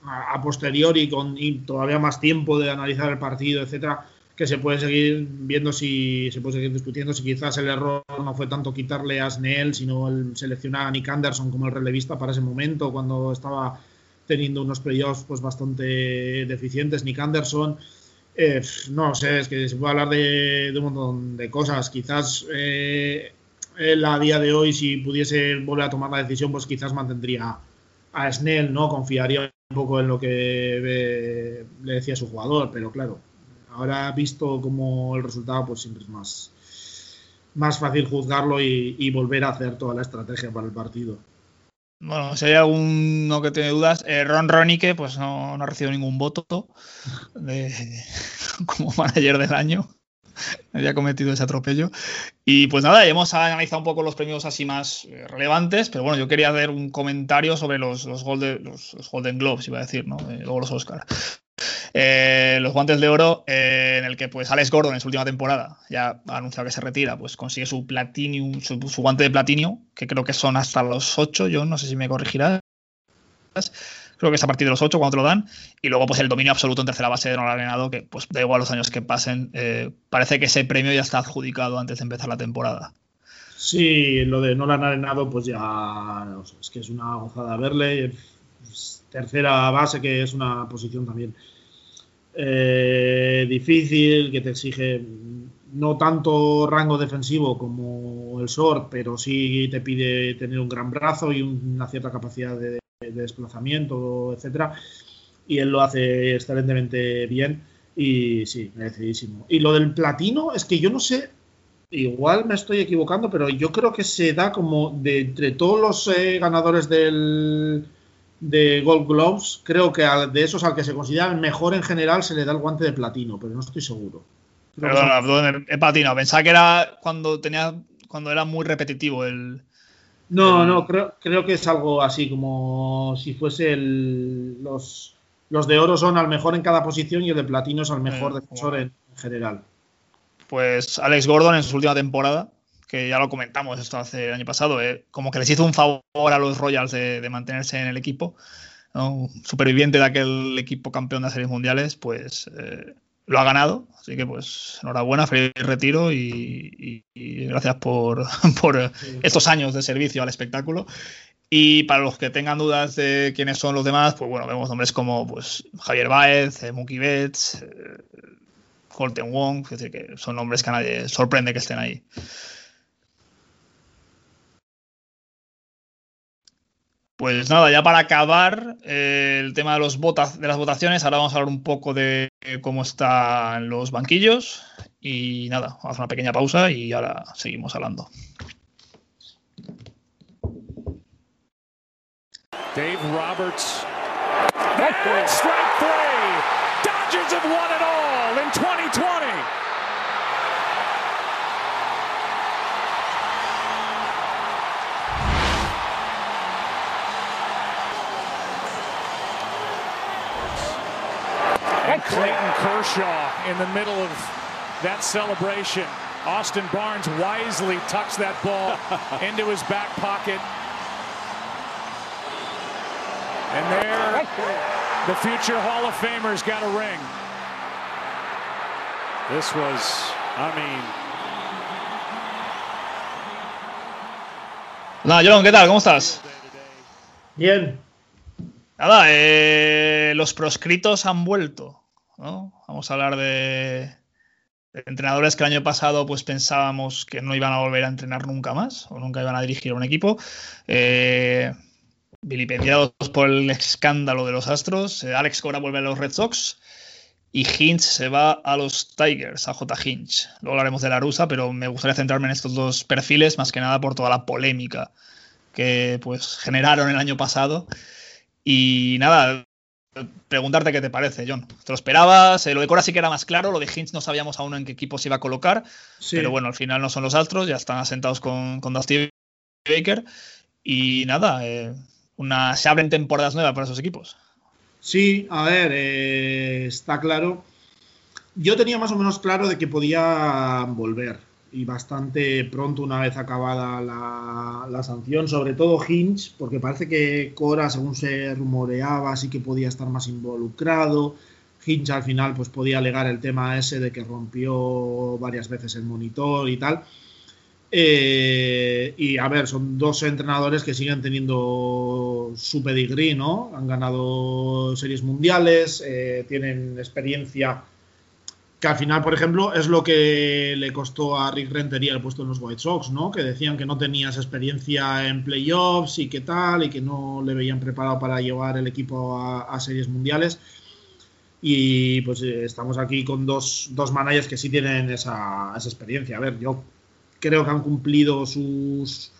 a, posteriori con todavía más tiempo de analizar el partido, etcétera, que se puede seguir viendo si se puede seguir discutiendo si quizás el error no fue tanto quitarle a Snell, sino el seleccionar a Nick Anderson como el relevista para ese momento, cuando estaba teniendo unos playoffs pues bastante deficientes. Nick Anderson eh, no sé, es que se puede hablar de, un montón de cosas. Quizás eh, él a día de hoy, si pudiese volver a tomar la decisión, pues quizás mantendría a Snell, ¿no? Confiaría un poco en lo que le decía su jugador, pero claro, ahora visto como el resultado, pues siempre es más, más fácil juzgarlo y volver a hacer toda la estrategia para el partido. Bueno, si hay alguno que tiene dudas, eh, Ron Ronique pues no, ha recibido ningún voto como manager del año. había cometido ese atropello. Y pues nada, hemos analizado un poco los premios así más eh, relevantes, pero bueno, yo quería hacer un comentario sobre los, los, Golden, Globes, iba a decir, ¿no? Eh, luego los Oscar. Eh, los guantes de oro, en el que pues Alex Gordon en su última temporada ya ha anunciado que se retira, pues consigue su platinum, su, guante de platino, que creo que son hasta los 8, yo no sé si me corregirás. Creo que es a partir de los 8 cuando te lo dan, y luego pues el dominio absoluto en tercera base de Nolan Arenado, que pues da igual los años que pasen, eh, parece que ese premio ya está adjudicado antes de empezar la temporada. Sí, lo de Nolan Arenado pues ya es que es una gozada verle, tercera base que es una posición también eh, difícil, que te exige no tanto rango defensivo como el short, pero sí te pide tener un gran brazo y una cierta capacidad de, de desplazamiento, etcétera. Y él lo hace excelentemente bien. Y sí, merecidísimo. Y lo del platino, es que yo no sé, igual me estoy equivocando, pero yo creo que se da como de entre todos los eh, ganadores del de Gold Gloves, creo que de esos al que se considera el mejor en general se le da el guante de platino, pero no estoy seguro. Perdón, he patinado. Pensaba que era cuando tenía cuando era muy repetitivo el, no, no, creo, creo que es algo así, como si fuese el, los, los de oro son al mejor en cada posición y el de platino es al mejor eh, defensor en, general. Pues Alex Gordon en su última temporada, que ya lo comentamos esto hace el año pasado, eh, como que les hizo un favor a los Royals de, mantenerse en el equipo, superviviente de aquel equipo campeón de las series mundiales, pues eh, lo ha ganado. Así que, pues, enhorabuena, feliz retiro y, gracias por, estos años de servicio al espectáculo. Y para los que tengan dudas de quiénes son los demás, pues bueno, vemos nombres como pues, Javier Baez, eh, Mookie Betts, eh, Colton Wong, es decir, que son nombres que a nadie sorprende que estén ahí. Pues nada, ya para acabar eh, el tema de, los de las votaciones, ahora vamos a hablar un poco de cómo están los banquillos y nada, vamos a hacer una pequeña pausa y ahora seguimos hablando. Dave Roberts. Strike three. Dodgers have won it all in 2020. Clayton Kershaw in the middle of that celebration. Austin Barnes wisely tucks that ball into his back pocket. And there, the future Hall of Famers got a ring. This was, I mean. Hola, John, ¿qué tal? ¿Cómo estás? Bien. Nada, eh, los proscritos han vuelto. Vamos a hablar de, entrenadores que el año pasado pues pensábamos que no iban a volver a entrenar nunca más o nunca iban a dirigir un equipo. Eh, vilipendiados por el escándalo de los Astros. Eh, Alex Cora vuelve a los Red Sox y Hinch se va a los Tigers, a J. Hinch. Luego hablaremos de la rusa, pero me gustaría centrarme en estos dos perfiles más que nada por toda la polémica que pues generaron el año pasado. Y nada, preguntarte qué te parece, John. ¿Te lo esperabas? Eh, lo de Cora sí que era más claro, lo de Hinch no sabíamos aún en qué equipo se iba a colocar, pero bueno, al final no son los Astros, ya están asentados con, con Dusty Baker y nada, eh, una, se abren temporadas nuevas para esos equipos. Sí, a ver, eh, está claro. Yo tenía más o menos claro de que podía volver y bastante pronto una vez acabada la, sanción, sobre todo Hinch, porque parece que Cora, según se rumoreaba, sí que podía estar más involucrado. Hinch al final pues podía alegar el tema ese de que rompió varias veces el monitor y tal. Eh, y a ver, son dos entrenadores que siguen teniendo su pedigrí, ¿no? Han ganado series mundiales, eh, tienen experiencia que al final, por ejemplo, es lo que le costó a Rick Rentería el puesto en los White Sox, ¿no? Que decían que no tenías experiencia en playoffs y qué tal, y que no le veían preparado para llevar el equipo a, series mundiales. Y pues eh, estamos aquí con dos, dos managers que sí tienen esa, experiencia. A ver, yo creo que han cumplido sus,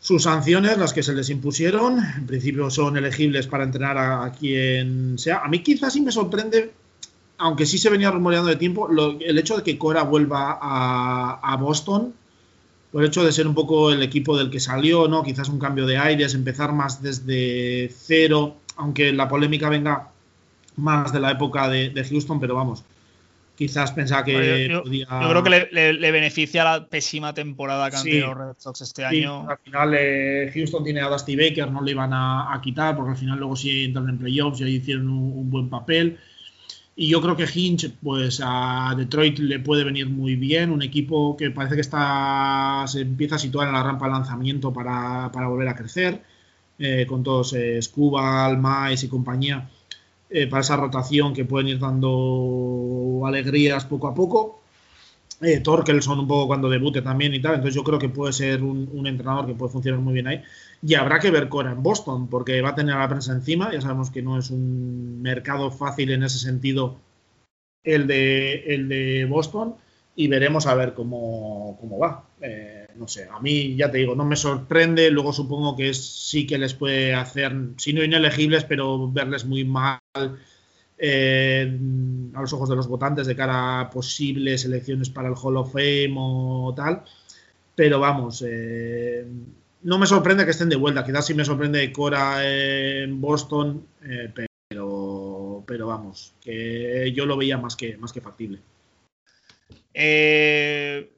sus sanciones, las que se les impusieron. En principio son elegibles para entrenar a, a quien sea. A mí quizás sí me sorprende aunque sí se venía rumoreando de tiempo, el hecho de que Cora vuelva a, Boston, por el hecho de ser un poco el equipo del que salió, ¿no? Quizás un cambio de aires, empezar más desde cero, aunque la polémica venga más de la época de, Houston, pero vamos, quizás pensaba que yo, podía... yo, creo que le, beneficia la pésima temporada que han tenido Red Sox este año. Al final eh, Houston tiene a Dusty Baker, no le iban a, quitar porque al final luego sí entran en playoffs y hicieron un, buen papel. Y yo creo que Hinch, pues a Detroit le puede venir muy bien, un equipo que parece que está se empieza a situar en la rampa de lanzamiento para, volver a crecer, eh, con todos eh, Scubal, Mais y compañía eh, para esa rotación que pueden ir dando alegrías poco a poco. Eh, Torkelson un poco cuando debute también y tal, entonces yo creo que puede ser un, entrenador que puede funcionar muy bien ahí. Y habrá que ver Cora en Boston, porque va a tener a la prensa encima, ya sabemos que no es un mercado fácil en ese sentido el de, el de Boston, y veremos a ver cómo, cómo va. Eh, no sé, a mí ya te digo, no me sorprende, luego supongo que sí que les puede hacer, si no inelegibles, pero verles muy mal eh, a los ojos de los votantes de cara a posibles elecciones para el Hall of Fame o tal. Pero vamos, eh, no me sorprende que estén de vuelta. Quizás sí me sorprende Cora en Boston, pero, pero vamos, que yo lo veía más que, más que factible. Eh,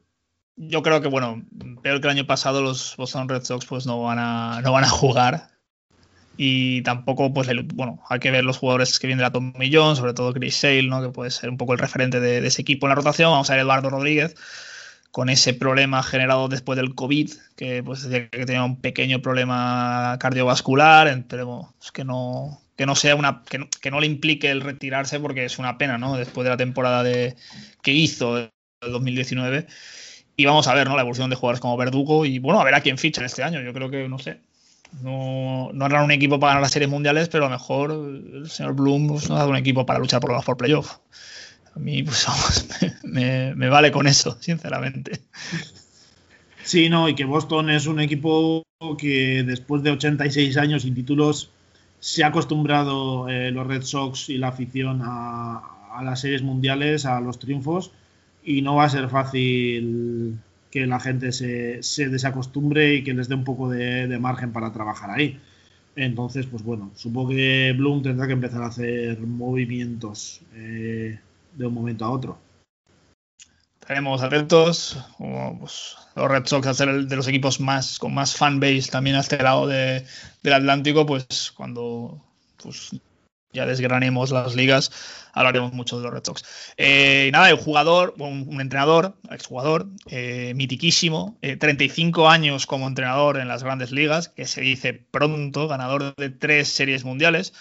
yo creo que, bueno, peor que el año pasado, los Boston Red Sox pues no van a, no van a jugar. Y tampoco, pues, bueno, hay que ver los jugadores que vienen de la Tom Millón, sobre todo Chris Sale, ¿no? Que puede ser un poco el referente de, ese equipo en la rotación. Vamos a ver Eduardo Rodríguez con ese problema generado después del COVID, que pues decía que tenía un pequeño problema cardiovascular, esperemos que no, que no sea una que no, que no, le implique el retirarse porque es una pena, ¿no? Después de la temporada de, que hizo 2019. Y vamos a ver ¿no? la evolución de jugadores como Verdugo y bueno, a ver a quién fichan este año. Yo creo que, no sé, no, no harán un equipo para ganar las series mundiales, pero a lo mejor el señor Bloom pues, nos ha dado un equipo para luchar por los por playoff. A mí, pues vamos, me, me, vale con eso, sinceramente. Sí, no, y que Boston es un equipo que después de 86 años sin títulos se ha acostumbrado eh, los Red Sox y la afición a, a las series mundiales, a los triunfos y no va a ser fácil que la gente se, desacostumbre y que les dé un poco de, margen para trabajar ahí. Entonces, pues bueno, supongo que Bloom tendrá que empezar a hacer movimientos eh, de un momento a otro. Estaremos atentos. Pues, los Red Sox, al ser de los equipos más con más fanbase también a este lado del Atlántico, pues cuando pues, ya desgranemos las ligas, hablaremos mucho de los Red. Eh, nada, el jugador, un, entrenador, exjugador, eh, mitiquísimo, 35 eh, años como entrenador en las grandes ligas, que se dice pronto, ganador de tres series mundiales.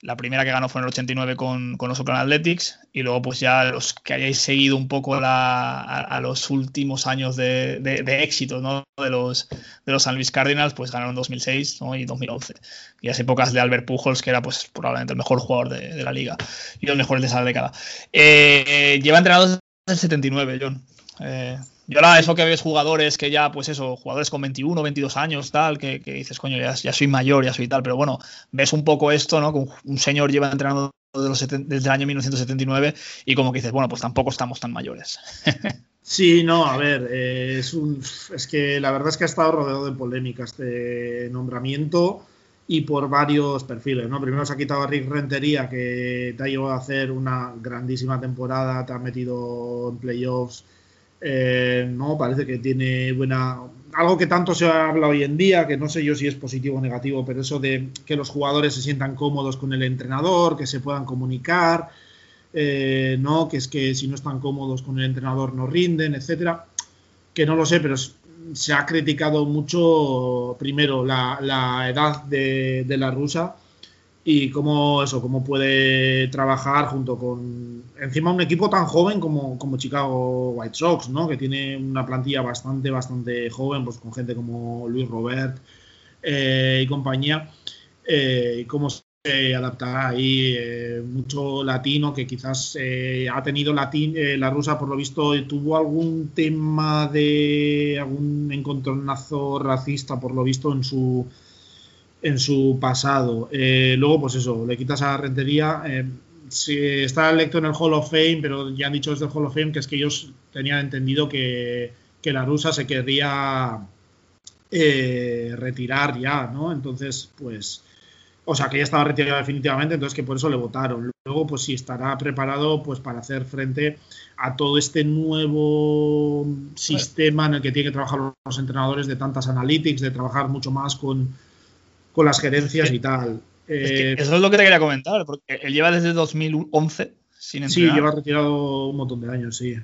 La primera que ganó fue en el 89 con, con los Oakland Athletics y luego pues ya los que hayáis seguido un poco a, los últimos años de, de, éxito ¿no? de, los, de los San Luis Cardinals pues ganaron en 2006 y 2011 y las épocas de Albert Pujols que era pues probablemente el mejor jugador de, la liga y los mejores de esa década. Eh, lleva entrenado desde el 79, John. Eh, yo ahora eso que ves jugadores que ya, pues eso, jugadores con 21, 22 años, tal, que, dices, coño, ya, soy mayor, ya soy tal, pero bueno, ves un poco esto, ¿no? Que un, señor lleva entrenando desde el año 1979 y como que dices, bueno, pues tampoco estamos tan mayores. Sí, no, a ver, eh, es, un, es que la verdad es que ha estado rodeado de polémica este nombramiento y por varios perfiles, ¿no? Primero se ha quitado a Rick Rentería, que te ha llevado a hacer una grandísima temporada, te ha metido en playoffs eh, no, parece que tiene buena. Algo que tanto se habla hoy en día, que no sé yo si es positivo o negativo, pero eso de que los jugadores se sientan cómodos con el entrenador, que se puedan comunicar, eh, no, que es que si no están cómodos con el entrenador no rinden, etcétera. Que no lo sé, pero se ha criticado mucho primero la, edad de, de la rusa y cómo eso, cómo puede trabajar junto con encima un equipo tan joven como, como Chicago White Sox, ¿no? Que tiene una plantilla bastante, bastante joven, pues con gente como Luis Robert eh, y compañía, eh, cómo se adaptará ahí eh, mucho latino que quizás ha tenido latín, la rusa por lo visto tuvo algún tema de algún encontronazo racista por lo visto en su en su pasado. Luego, pues eso, le quitas a Rentería. Sí, está electo en el Hall of Fame, pero ya han dicho desde el Hall of Fame que es que ellos tenían entendido que, que la rusa se querría eh, retirar ya, ¿no? Entonces, pues, o sea, que ya estaba retirado definitivamente, entonces que por eso le votaron. Luego, pues sí, estará preparado pues para hacer frente a todo este nuevo sistema en el que tienen que trabajar los entrenadores de tantas analytics, de trabajar mucho más con, con las gerencias y tal. Es que Eh, eso es lo que te quería comentar, porque él lleva desde 2011 sin sí, entrenar lleva retirado un montón de años, sí.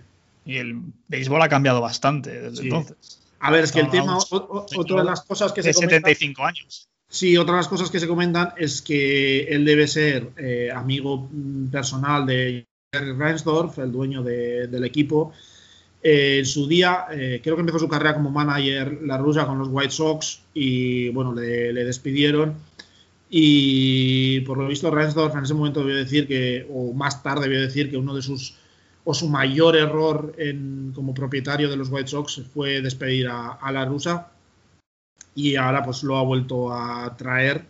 y el béisbol ha cambiado bastante desde Sí. entonces. A ver, es que el tema, no, o- o- otra de las cosas que de se comentan, 75 años. sí, otra de las cosas que se comentan es que él debe ser eh, amigo mm, personal de Jerry Reinsdorf, el dueño de- del equipo. Eh, en su día, eh, creo que empezó su carrera como manager la rusa con los White Sox y bueno, le, le despidieron. Y por lo visto, Reinsdorf en ese momento debió decir que, o más tarde debió decir que uno de sus, o su mayor error en, como propietario de los White Sox fue despedir a, la rusa. Y ahora pues lo ha vuelto a traer.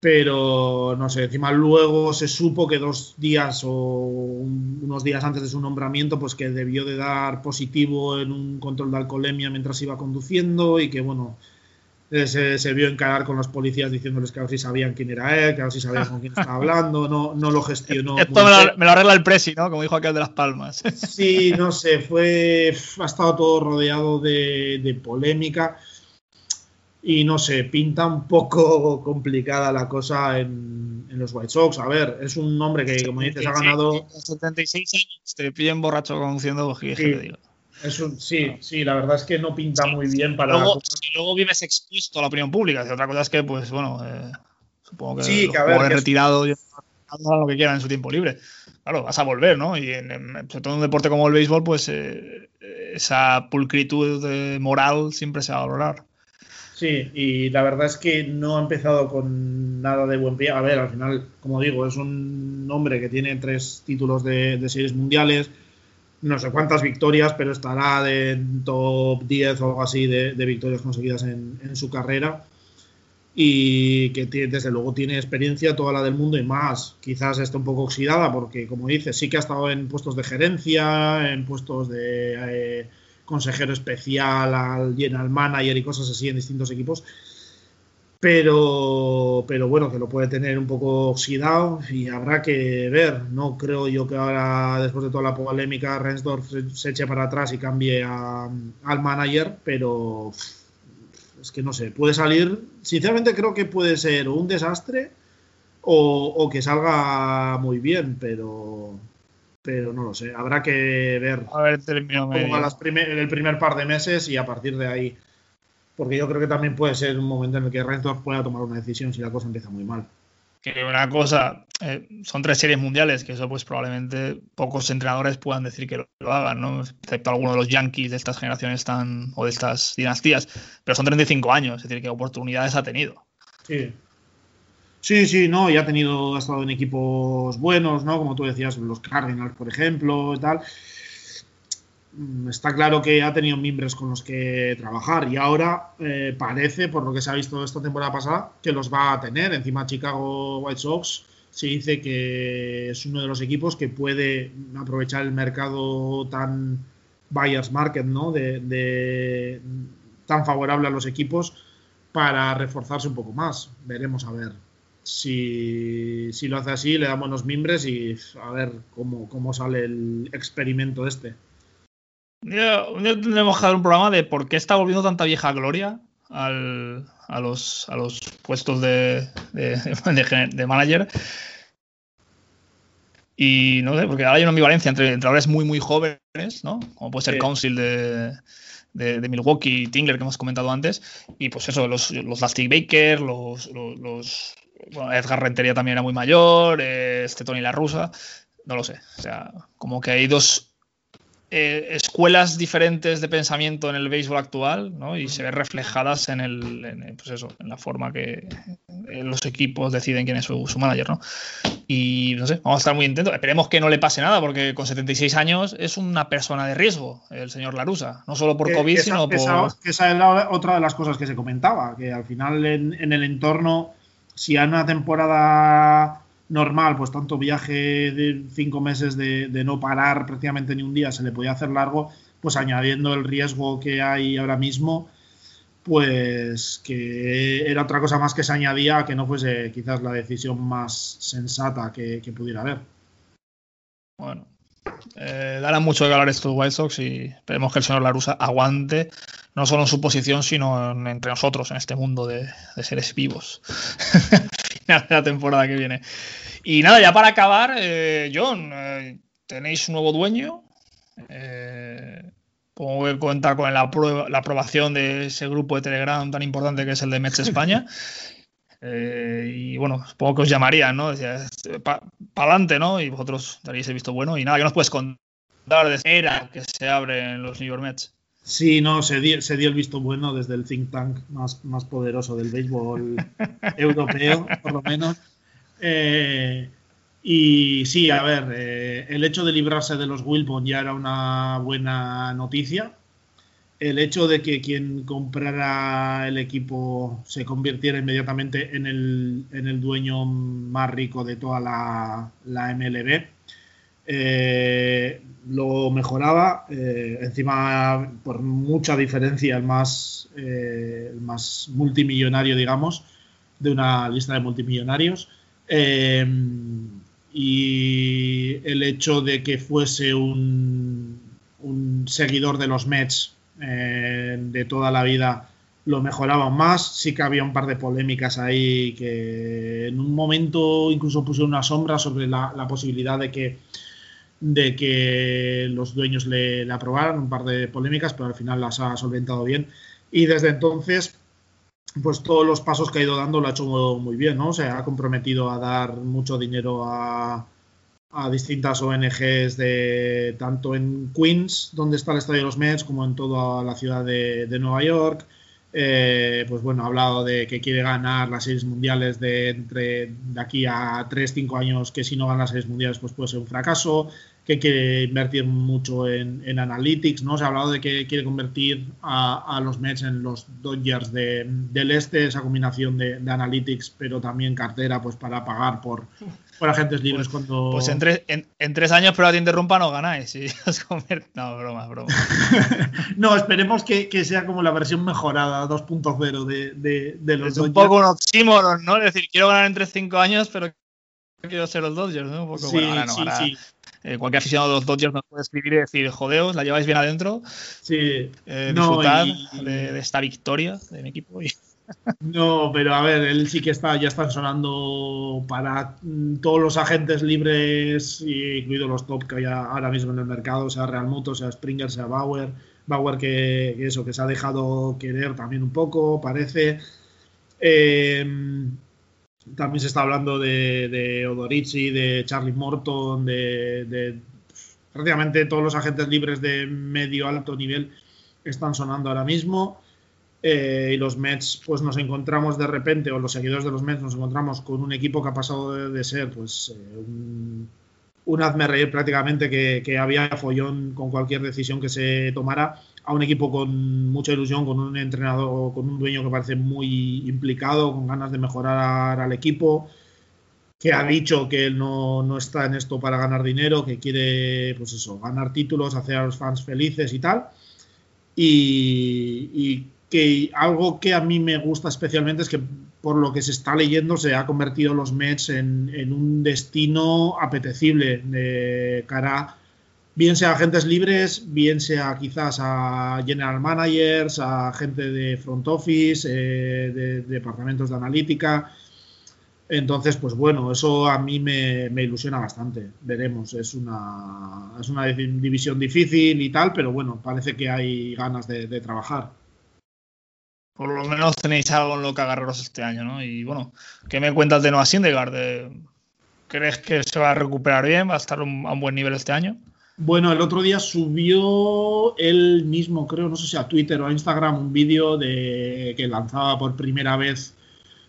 Pero no sé, encima luego se supo que dos días o un- unos días antes de su nombramiento, pues que debió de dar positivo en un control de alcoholemia mientras iba conduciendo y que bueno, eh, se, se vio encarar con los policías diciéndoles que a ver si sabían quién era él, que a ver si sabían con quién estaba hablando, no, no lo gestionó. Esto me lo, me lo arregla el Presi, ¿no? Como dijo aquel de las Palmas. Sí, no sé, fue. Ha estado todo rodeado de, de polémica. Y no sé, pinta un poco complicada la cosa en, en los White Sox. A ver, es un hombre que, como dices, ha ganado. 76 años, te pillen borracho conduciendo, ¿qué Sí. Es un, sí, sí, la verdad es que no pinta muy bien para. Luego, si luego vives expuesto a la opinión pública. Otra cosa es que, pues bueno, eh, supongo que Sí, que a ver, que es- ya hagan lo que quieran en su tiempo libre. Claro, vas a volver, ¿no? Y en, en- sobre todo en un deporte como el béisbol, pues eh, esa pulcritud eh, moral siempre se va a valorar. Sí, y la verdad es que no ha empezado con nada de buen pie. A ver, al final, como digo, es un hombre que tiene tres títulos de, de series mundiales, no sé cuántas victorias, pero estará de en top 10 o algo así de, de victorias conseguidas en, en su carrera. Y que tiene- desde luego tiene experiencia toda la del mundo y más. Quizás esté un poco oxidada porque, como dices, sí que ha estado en puestos de gerencia, en puestos de eh, consejero especial al general manager y cosas así en distintos equipos. Pero, pero bueno, que lo puede tener un poco oxidado y habrá que ver. No creo yo que ahora, después de toda la polémica, Rensdorf se, se eche para atrás y cambie a- al manager, pero es que no sé, puede salir. Sinceramente, creo que puede ser un desastre o, o que salga muy bien, pero, pero no lo sé. Habrá que ver A ver, las primer- en el primer par de meses y a partir de ahí. Porque yo creo que también puede ser un momento en el que Reinsdorf pueda tomar una decisión si la cosa empieza muy mal. Que una cosa, eh, son tres series mundiales, que eso pues probablemente pocos entrenadores puedan decir que lo, lo hagan, ¿no? Excepto algunos de los Yankees de estas generaciones tan, o de estas dinastías. Pero son 35 años, es decir, que oportunidades ha tenido. Sí. Sí, sí, no, y ha tenido, ha estado en equipos buenos, ¿no? Como tú decías, los Cardinals, por ejemplo, y tal. Mm, Está claro que ha tenido miembros con los que trabajar y ahora eh, parece, por lo que se ha visto esta temporada pasada, que los va a tener. Encima Chicago White Sox se dice que es uno de los equipos que puede aprovechar el mercado tan buyers market, ¿no? De, de- tan favorable a los equipos para reforzarse un poco más. Veremos a ver si, si lo hace así, le damos los mimbres y a ver cómo, cómo sale el experimento este. Un día, un día tendremos que hacer un programa de por qué está volviendo tanta vieja gloria al- a, los, a los puestos de, de, de gener- de manager. Y no sé, porque ahora hay una ambivalencia entre entrenadores muy, muy jóvenes, ¿no? Como puede ser Sí. Council de, de, de Milwaukee, Tingler, que hemos comentado antes. Y pues eso, los, los Dusty Baker, los, los, los- bueno, Edgar Rentería también era muy mayor, eh, este Tony La Rusa. No lo sé. O sea, como que hay dos eh, escuelas diferentes de pensamiento en el béisbol actual, ¿no? Y se ven reflejadas en el, en, el- pues eso, en la forma que eh, los equipos deciden quién es su, su manager, ¿no? Y no sé, vamos a estar muy atentos. Esperemos que no le pase nada, porque con 76 años es una persona de riesgo, el señor Larusa. No solo por COVID, sino por. esa- era otra de las cosas que se comentaba, que al final en, en el entorno, si hay una temporada normal, pues tanto viaje de cinco meses de, no parar prácticamente ni un día se le podía hacer largo, pues añadiendo el riesgo que hay ahora mismo, pues que era otra cosa más que se añadía que no fuese quizás la decisión más sensata que, pudiera haber. Bueno, eh, darán mucho de hablar estos White Sox y esperemos que el señor Larusa aguante, no solo en su posición, sino entre nosotros, en este mundo de, seres vivos. La temporada que viene. Y nada, ya para acabar, eh, John, eh, tenéis un nuevo dueño. Eh, que contar con la, aprobación de ese grupo de Telegram tan importante que es el de Mets España. Eh, y bueno, supongo que os llamarían, ¿no? Para adelante, ¿no? Y vosotros daréis el visto bueno. Y nada, ¿qué nos puedes contar de era que se abre los New York Mets? Sí, no, se dio, se dio el visto bueno desde el think tank más, más poderoso del béisbol europeo, por lo menos. Eh, y sí, a ver, eh, el hecho de librarse de los Wilbon ya era una buena noticia. El hecho de que quien comprara el equipo se convirtiera inmediatamente en el, en el dueño más rico de toda la, la MLB eh, lo mejoraba. Eh, encima, por mucha diferencia, el más, el más multimillonario, digamos, de una lista de multimillonarios. y el hecho de que fuese un, un seguidor de los Mets eh, de toda la vida lo mejoraban más. Sí que había un par de polémicas ahí que en un momento incluso puse una sombra sobre la, posibilidad de que, de que los dueños le, aprobaran, un par de polémicas, pero al final las ha solventado bien. Y desde entonces, pues todos los pasos que ha ido dando lo ha hecho muy bien, ¿no? Se ha comprometido a dar mucho dinero a, a distintas ONGs de tanto en Queens, donde está el estadio de los Mets, como en toda la ciudad de, Nueva York. Eh, pues bueno, ha hablado de que quiere ganar las series mundiales de entre de aquí a 3-5 años, que si no gana las series mundiales pues puede ser un fracaso que quiere invertir mucho en, en, analytics, ¿no? Se ha hablado de que quiere convertir a, los Mets en los Dodgers del este, esa combinación de, analytics, pero también cartera, pues para pagar por, por agentes libres pues, cuando... Pues en, en, tres años, pero a te interrumpa, no ganáis. No, broma, broma. no, esperemos que, sea como la versión mejorada 2.0 de, de, de, los Es un poco un oxímoron, ¿no? Es decir, quiero ganar entre cinco años, pero quiero ser los Dodgers, ¿no? Un poco, sí, sí, sí. Eh, cualquier aficionado de los Dodgers nos puede escribir y decir, jodeos, la lleváis bien adentro. Sí. Eh, disfrutar de, esta victoria de mi equipo. No, pero a ver, él sí que está, ya están sonando para mm, todos los agentes libres, incluidos los top que hay ahora mismo en el mercado, sea Real Muto, sea Springer, sea Bauer. Bauer que, eso, que se ha dejado querer también un poco, parece. Eh, también se está hablando de, Odorizzi, de Charlie Morton, de, prácticamente todos los agentes libres de medio alto nivel están sonando ahora mismo. Eh, y los Mets, pues nos encontramos de repente, o los seguidores de los Mets nos encontramos con un equipo que ha pasado de, ser pues eh, un, un hazme reír prácticamente que, que, había follón con cualquier decisión que se tomara a un equipo con mucha ilusión, con un entrenador, con un dueño que parece muy implicado, con ganas de mejorar al equipo, que ha dicho que él no, está en esto para ganar dinero, que quiere, pues eso, ganar títulos, hacer a los fans felices y tal. Y, que algo que a mí me gusta especialmente es que por lo que se está leyendo se ha convertido los Mets en, un destino apetecible de cara bien sea agentes libres, bien sea quizás a general managers, a gente de front office, eh, de, departamentos de analítica. Entonces, pues bueno, eso a mí me, ilusiona bastante. Veremos, es una, es una división difícil y tal, pero bueno, parece que hay ganas de, trabajar. Por lo menos tenéis algo en lo que agarraros este año, ¿no? Y bueno, ¿qué me cuentas de Noah Syndergaard? ¿Crees que se va a recuperar bien? ¿Va a estar a un buen nivel este año? Bueno, el otro día subió él mismo, creo, no sé si a Twitter o a Instagram, un vídeo de que lanzaba por primera vez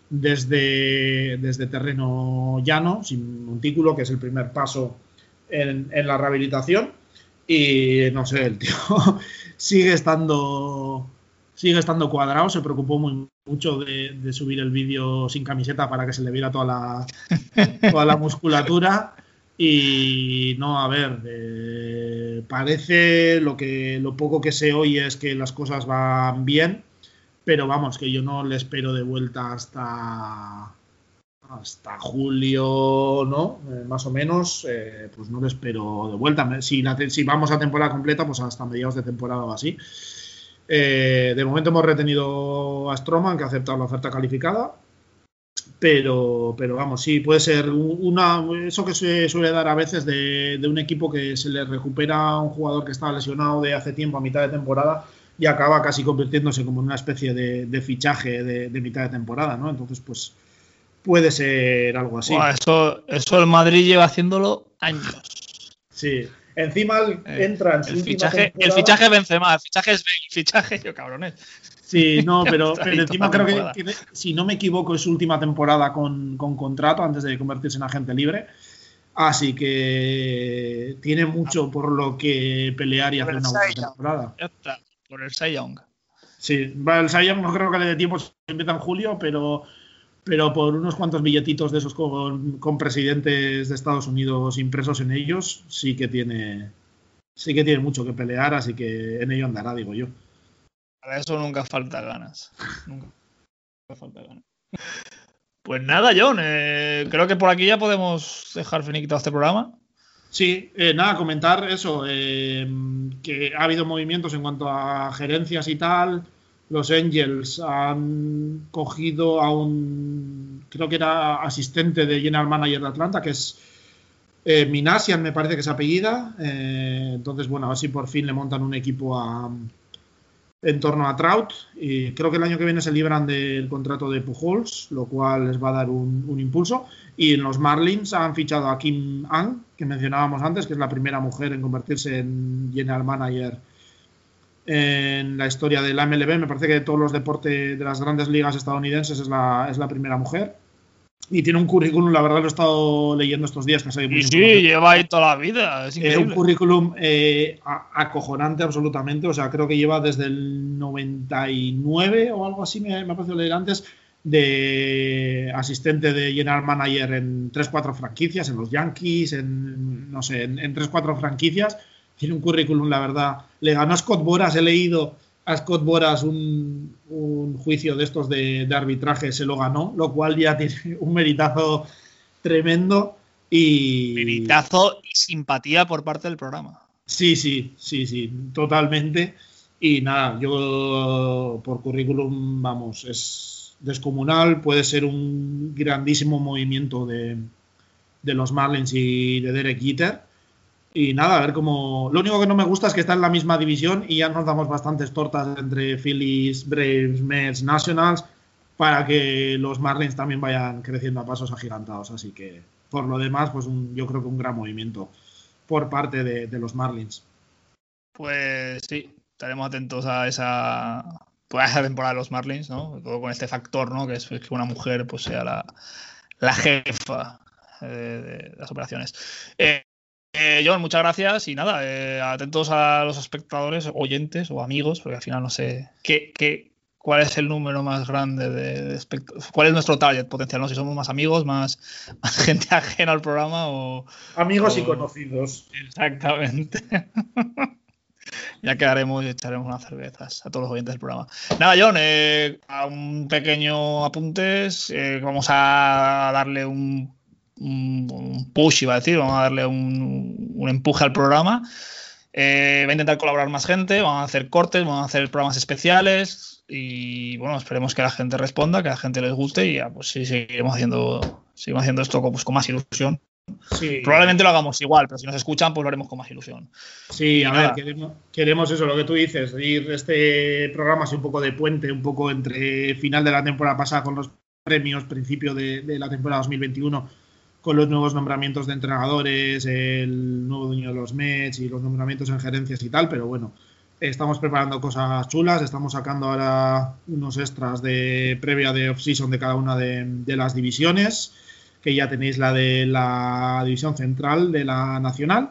desde, desde terreno llano, sin montículo, que es el primer paso en, la rehabilitación. Y no sé, el tío sigue estando sigue estando cuadrado, se preocupó muy mucho de, subir el vídeo sin camiseta para que se le viera toda la, toda la musculatura. Y no, a ver, eh, parece lo que lo poco que se oye es que las cosas van bien, pero vamos, que yo no le espero de vuelta hasta hasta julio, ¿no? Eh, más o menos, eh, pues no le espero de vuelta. Si, si vamos a temporada completa, pues hasta mediados de temporada o así. Eh, de momento hemos retenido a Stroman, que ha aceptado la oferta calificada. Pero, pero vamos, sí, puede ser una, eso que se suele dar a veces de, un equipo que se le recupera a un jugador que estaba lesionado de hace tiempo a mitad de temporada y acaba casi convirtiéndose como en una especie de, fichaje de, mitad de temporada, ¿no? Entonces, pues puede ser algo así. eso, eso el Madrid lleva haciéndolo años. Sí, Encima eh, entra en el fichaje, el fichaje Benzema, el fichaje es el fichaje, yo cabrones. Sí, no, pero, encima creo que, si no me equivoco, es su última temporada con, contrato antes de convertirse en agente libre. Así que tiene mucho por lo que pelear y hacer una buena temporada. Ya está, por el Cy Sí, el Cy no creo que le dé tiempo, empieza en julio, pero pero por unos cuantos billetitos de esos con, presidentes de Estados Unidos impresos en ellos, sí que tiene sí que tiene mucho que pelear, así que en ello andará, digo yo. Para eso nunca falta ganas. nunca falta ganas. Pues nada, John, eh, creo que por aquí ya podemos dejar finiquitado este programa. Sí, eh, nada, comentar eso, eh, que ha habido movimientos en cuanto a gerencias y tal los Angels han cogido a un, creo que era asistente de General Manager de Atlanta, que es eh, Minasian, me parece que es apellida. Eh, entonces, bueno, a si por fin le montan un equipo en torno a Trout. Y creo que el año que viene se libran del contrato de Pujols, lo cual les va a dar un, un impulso. Y en los Marlins han fichado a Kim Ang, que mencionábamos antes, que es la primera mujer en convertirse en General Manager en la historia del MLB. Me parece que de todos los deportes de las grandes ligas estadounidenses es la, es la primera mujer. Y tiene un currículum, la verdad lo he estado leyendo estos días. Que sí, sí lleva ahí toda la vida. Es, un currículum eh, acojonante absolutamente. O sea, creo que lleva desde el 99 o algo así, me, me ha parecido leer antes, de asistente de general manager en 3-4 franquicias, en los Yankees, en, no sé, en, en 3-4 franquicias tiene un currículum, la verdad. Le ganó a Scott Boras, he leído a Scott Boras un, juicio de estos de, arbitraje, se lo ganó, lo cual ya tiene un meritazo tremendo. Y... Meritazo y simpatía por parte del programa. Sí, sí, sí, sí, totalmente. Y nada, yo por currículum, vamos, es descomunal, puede ser un grandísimo movimiento de, de los Marlins y de Derek Jeter. Y nada, a ver cómo. Lo único que no me gusta es que está en la misma división y ya nos damos bastantes tortas entre Phillies, Braves, Mets, Nationals para que los Marlins también vayan creciendo a pasos agigantados. Así que, por lo demás, pues yo creo que un gran movimiento por parte de, los Marlins. Pues sí, estaremos atentos a esa, pues temporada de los Marlins, ¿no? Todo con este factor, ¿no? Que es que una mujer pues sea la, la jefa de, de, las operaciones. Eh, eh, John, muchas gracias y nada, eh, atentos a los espectadores, oyentes o amigos, porque al final no sé qué, qué, cuál es el número más grande de, espectadores, cuál es nuestro target potencial, no si somos más amigos, más, gente ajena al programa o... Amigos y conocidos. Exactamente. ya quedaremos y echaremos unas cervezas a todos los oyentes del programa. Nada, John, eh, a un pequeño apuntes, vamos a darle un un, push, iba a decir, vamos a darle un, empuje al programa. Eh, va a intentar colaborar más gente, vamos a hacer cortes, vamos a hacer programas especiales y bueno, esperemos que la gente responda, que a la gente les guste y ya pues sí, seguiremos haciendo, seguimos haciendo esto con, pues, con más ilusión. Probablemente lo hagamos igual, pero si nos escuchan, pues lo haremos con más ilusión. Sí, a ver, queremos, eso, lo que tú dices, ir este programa así un poco de puente, un poco entre final de la temporada pasada con los premios, principio de, de la temporada 2021 con los nuevos nombramientos de entrenadores, el nuevo dueño de los Mets y los nombramientos en gerencias y tal, pero bueno, estamos preparando cosas chulas, estamos sacando ahora unos extras de previa de off-season de cada una de, las divisiones, que ya tenéis la de la división central de la nacional.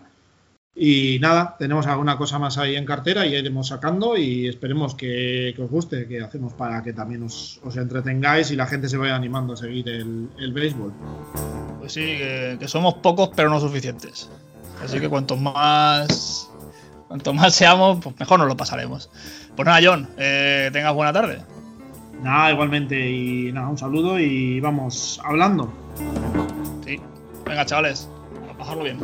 Y nada, tenemos alguna cosa más ahí en cartera y iremos sacando y esperemos que, os guste, que hacemos para que también os, entretengáis y la gente se vaya animando a seguir el, béisbol. Pues sí, que, somos pocos pero no suficientes. Así que cuanto más, cuanto más seamos, pues mejor nos lo pasaremos. Pues nada, John, eh, tengas buena tarde. Nada, igualmente. Y nada, un saludo y vamos hablando. Sí. Venga, chavales, a pasarlo bien.